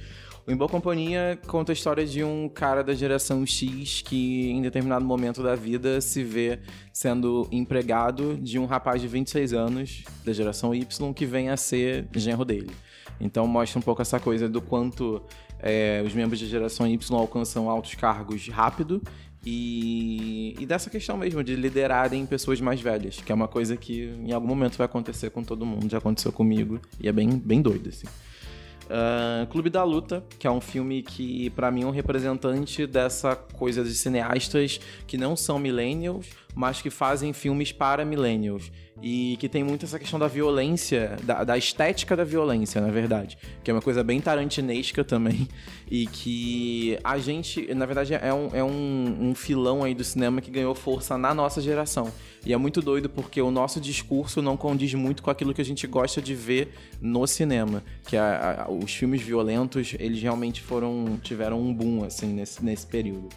O Em Boa Companhia conta a história de um cara da geração X que, em determinado momento da vida, se vê sendo empregado de um rapaz de 26 anos, da geração Y, que vem a ser genro dele. Então mostra um pouco essa coisa do quanto é, os membros da geração Y alcançam altos cargos rápido e, e dessa questão mesmo de liderarem pessoas mais velhas, que é uma coisa que em algum momento vai acontecer com todo mundo, já aconteceu comigo e é bem, bem doido, assim. Uh, Clube da Luta, que é um filme que, para mim, é um representante dessa coisa de cineastas que não são millennials, mas que fazem filmes para millennials. E que tem muito essa questão da violência, da, da, estética da violência, na verdade. Que é uma coisa bem tarantinesca também. E que a gente, na verdade, é um, é um, um filão aí do cinema que ganhou força na nossa geração. E é muito doido porque o nosso discurso não condiz muito com aquilo que a gente gosta de ver no cinema. Que a, a, os filmes violentos, eles realmente foram tiveram um boom, assim, nesse, nesse período.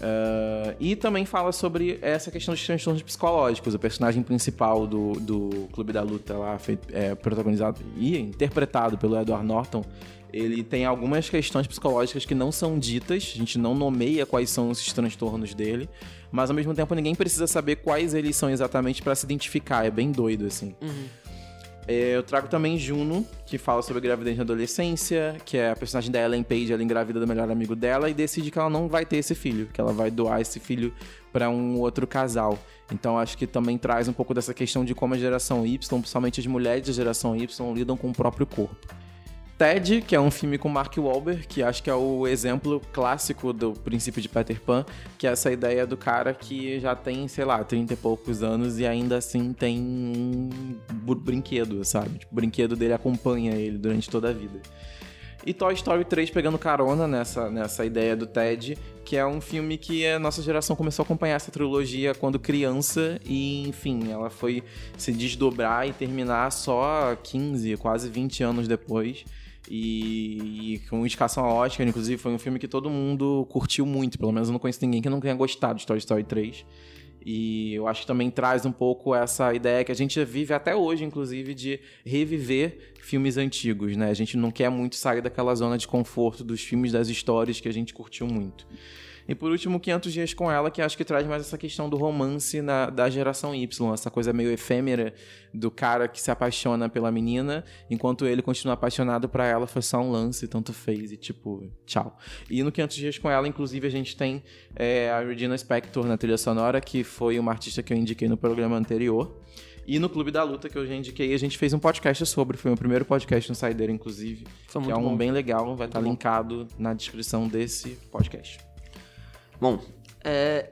Uh, e também fala sobre essa questão dos transtornos psicológicos. O personagem principal do, do Clube da Luta, lá, feito, é, protagonizado e interpretado pelo Edward Norton, ele tem algumas questões psicológicas que não são ditas, a gente não nomeia quais são esses transtornos dele, mas ao mesmo tempo ninguém precisa saber quais eles são exatamente para se identificar, é bem doido, assim. Uhum. É, eu trago também Juno, que fala sobre gravidez na adolescência, que é a personagem da Ellen Page, ela engravida do melhor amigo dela e decide que ela não vai ter esse filho, que ela vai doar esse filho para um outro casal. Então acho que também traz um pouco dessa questão de como a geração Y, principalmente as mulheres da geração Y, lidam com o próprio corpo. Ted, que é um filme com Mark Wahlberg, que acho que é o exemplo clássico do princípio de Peter Pan, que é essa ideia do cara que já tem, sei lá, 30 e poucos anos e ainda assim tem um brinquedo, sabe? Tipo, o brinquedo dele acompanha ele durante toda a vida. E Toy Story 3 pegando carona nessa, nessa ideia do Ted, que é um filme que a nossa geração começou a acompanhar essa trilogia quando criança e, enfim, ela foi se desdobrar e terminar só 15, quase 20 anos depois. E, e com indicação a Oscar, inclusive, foi um filme que todo mundo curtiu muito. Pelo menos eu não conheço ninguém que não tenha gostado de Toy Story 3. E eu acho que também traz um pouco essa ideia que a gente vive até hoje, inclusive, de reviver filmes antigos, né? A gente não quer muito sair daquela zona de conforto dos filmes, das histórias que a gente curtiu muito. E por último, 500 Dias com Ela, que acho que traz mais essa questão do romance na, da geração Y, essa coisa meio efêmera do cara que se apaixona pela menina, enquanto ele continua apaixonado para ela, foi só um lance, tanto fez, e tipo, tchau. E no 500 Dias com Ela, inclusive, a gente tem é, a Regina Spector na trilha sonora, que foi uma artista que eu indiquei no programa anterior. E no Clube da Luta, que eu já indiquei, a gente fez um podcast sobre. Foi o primeiro podcast no Saideira, inclusive. Foi que é um bom. bem legal, vai estar linkado na descrição desse podcast. Bom, é,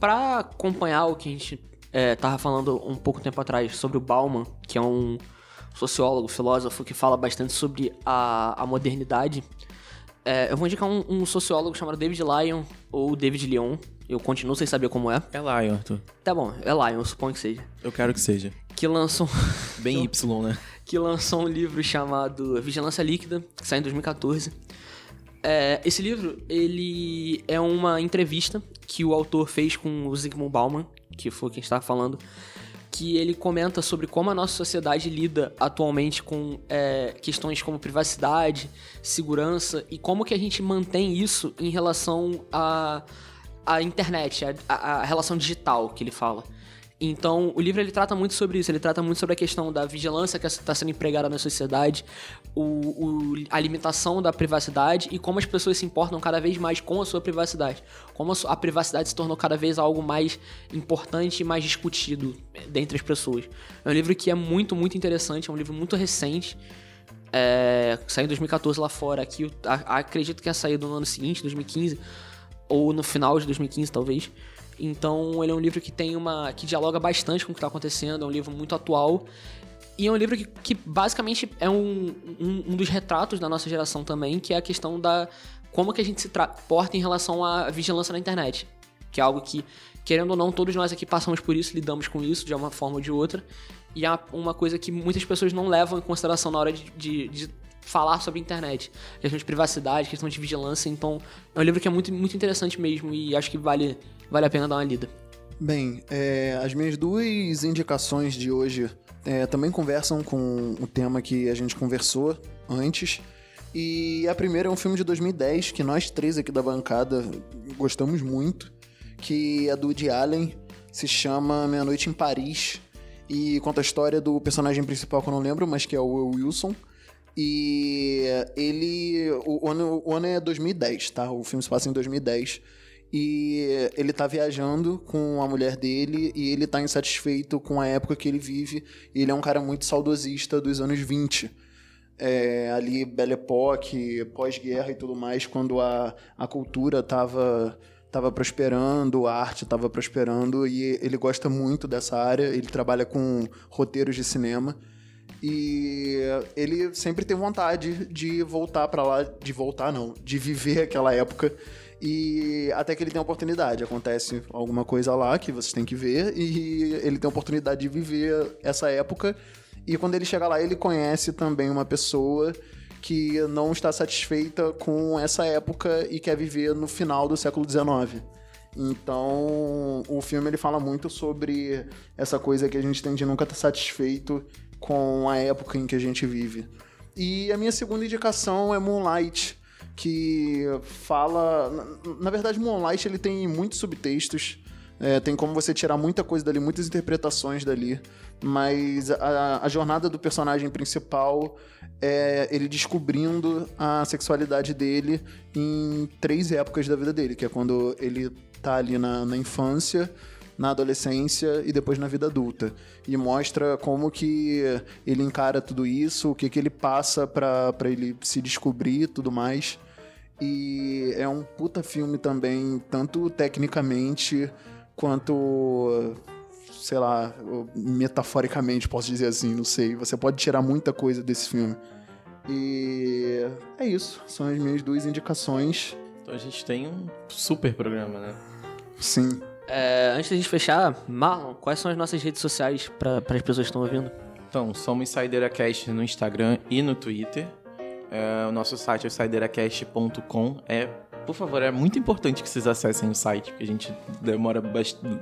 para acompanhar o que a gente é, tava falando um pouco tempo atrás sobre o Bauman, que é um sociólogo, filósofo que fala bastante sobre a, a modernidade, é, eu vou indicar um, um, sociólogo chamado David Lyon ou David Lyon. Eu continuo sem saber como é. É Lyon, Arthur. Tá bom, é Lyon, eu suponho que seja. Eu quero que seja. Que lançou. Bem Y, né? Que lançou um livro chamado Vigilância Líquida, que sai em 2014. É, esse livro, ele é uma entrevista que o autor fez com o Zygmunt Bauman, que foi quem estava falando, que ele comenta sobre como a nossa sociedade lida atualmente com é, questões como privacidade, segurança e como que a gente mantém isso em relação à, à internet, à relação digital que ele fala. Então, o livro ele trata muito sobre isso, ele trata muito sobre a questão da vigilância que está sendo empregada na sociedade, o, o, a limitação da privacidade e como as pessoas se importam cada vez mais com a sua privacidade. Como a, sua, a privacidade se tornou cada vez algo mais importante e mais discutido dentre as pessoas. É um livro que é muito, muito interessante, é um livro muito recente. É, saiu em 2014 lá fora, aqui a, acredito que ia sair no ano seguinte, 2015, ou no final de 2015 talvez. Então ele é um livro que tem uma. que dialoga bastante com o que está acontecendo, é um livro muito atual. E é um livro que, que basicamente é um, um, um, dos retratos da nossa geração também, que é a questão da. como que a gente se porta em relação à vigilância na internet. Que é algo que, querendo ou não, todos nós aqui passamos por isso, lidamos com isso de uma forma ou de outra. E é uma coisa que muitas pessoas não levam em consideração na hora de, de, de falar sobre a internet. Questão de privacidade, questão de vigilância. Então, é um livro que é muito, muito interessante mesmo e acho que vale vale a pena dar uma lida. Bem, é, as minhas duas indicações de hoje é, também conversam com o tema que a gente conversou antes. E a primeira é um filme de 2010 que nós três aqui da bancada gostamos muito, que é do Woody Allen, se chama Meia Noite em Paris e conta a história do personagem principal que eu não lembro, mas que é o Wilson. E ele. O ano, o ano é 2010, tá? O filme se passa em 2010 e ele tá viajando com a mulher dele e ele tá insatisfeito com a época que ele vive. Ele é um cara muito saudosista dos anos 20. é, ali Belle Époque, pós-guerra e tudo mais, quando a, a cultura estava tava prosperando, a arte estava prosperando e ele gosta muito dessa área, ele trabalha com roteiros de cinema e ele sempre tem vontade de voltar para lá, de voltar não, de viver aquela época e até que ele tem a oportunidade, acontece alguma coisa lá que vocês têm que ver e ele tem a oportunidade de viver essa época e quando ele chega lá ele conhece também uma pessoa que não está satisfeita com essa época e quer viver no final do século XIX. Então, o filme ele fala muito sobre essa coisa que a gente tem de nunca estar satisfeito com a época em que a gente vive. E a minha segunda indicação é Moonlight, que fala. Na, na verdade, Moonlight ele tem muitos subtextos. É, tem como você tirar muita coisa dali, muitas interpretações dali. Mas a, a jornada do personagem principal é ele descobrindo a sexualidade dele em três épocas da vida dele, que é quando ele tá ali na, na infância, na adolescência e depois na vida adulta. E mostra como que ele encara tudo isso, o que, que ele passa para ele se descobrir e tudo mais. E é um puta filme também, tanto tecnicamente quanto, sei lá, metaforicamente, posso dizer assim, não sei. Você pode tirar muita coisa desse filme. E é isso, são as minhas duas indicações. Então a gente tem um super programa, né? Sim. É, antes da gente fechar, Marlon, quais são as nossas redes sociais para as pessoas que estão ouvindo? Então, somos SaideiraCast no Instagram e no Twitter. É, o nosso site é saideiracast.com. É, por favor, é muito importante que vocês acessem o site, porque a gente demora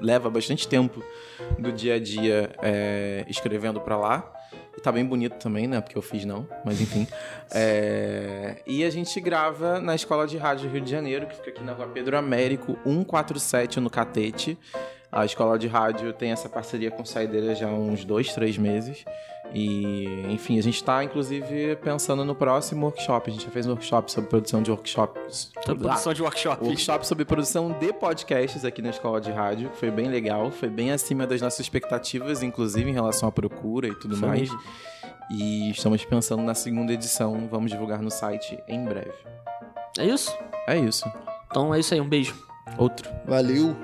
leva bastante tempo do dia a dia é, escrevendo para lá. E tá bem bonito também, né? Porque eu fiz não, mas enfim. É... E a gente grava na Escola de Rádio Rio de Janeiro, que fica aqui na rua Pedro Américo, 147, no Catete. A Escola de Rádio tem essa parceria com Saideira já há uns dois, três meses. E, enfim, a gente está, inclusive, pensando no próximo workshop. A gente já fez um workshop sobre produção de workshops. Sobre produção de workshop. Workshop sobre produção de podcasts aqui na Escola de Rádio. Foi bem legal, foi bem acima das nossas expectativas, inclusive em relação à procura e tudo Foi mais. mesmo. E estamos pensando na segunda edição. Vamos divulgar no site em breve. É isso? É isso. Então é isso aí, um beijo. Outro. Valeu!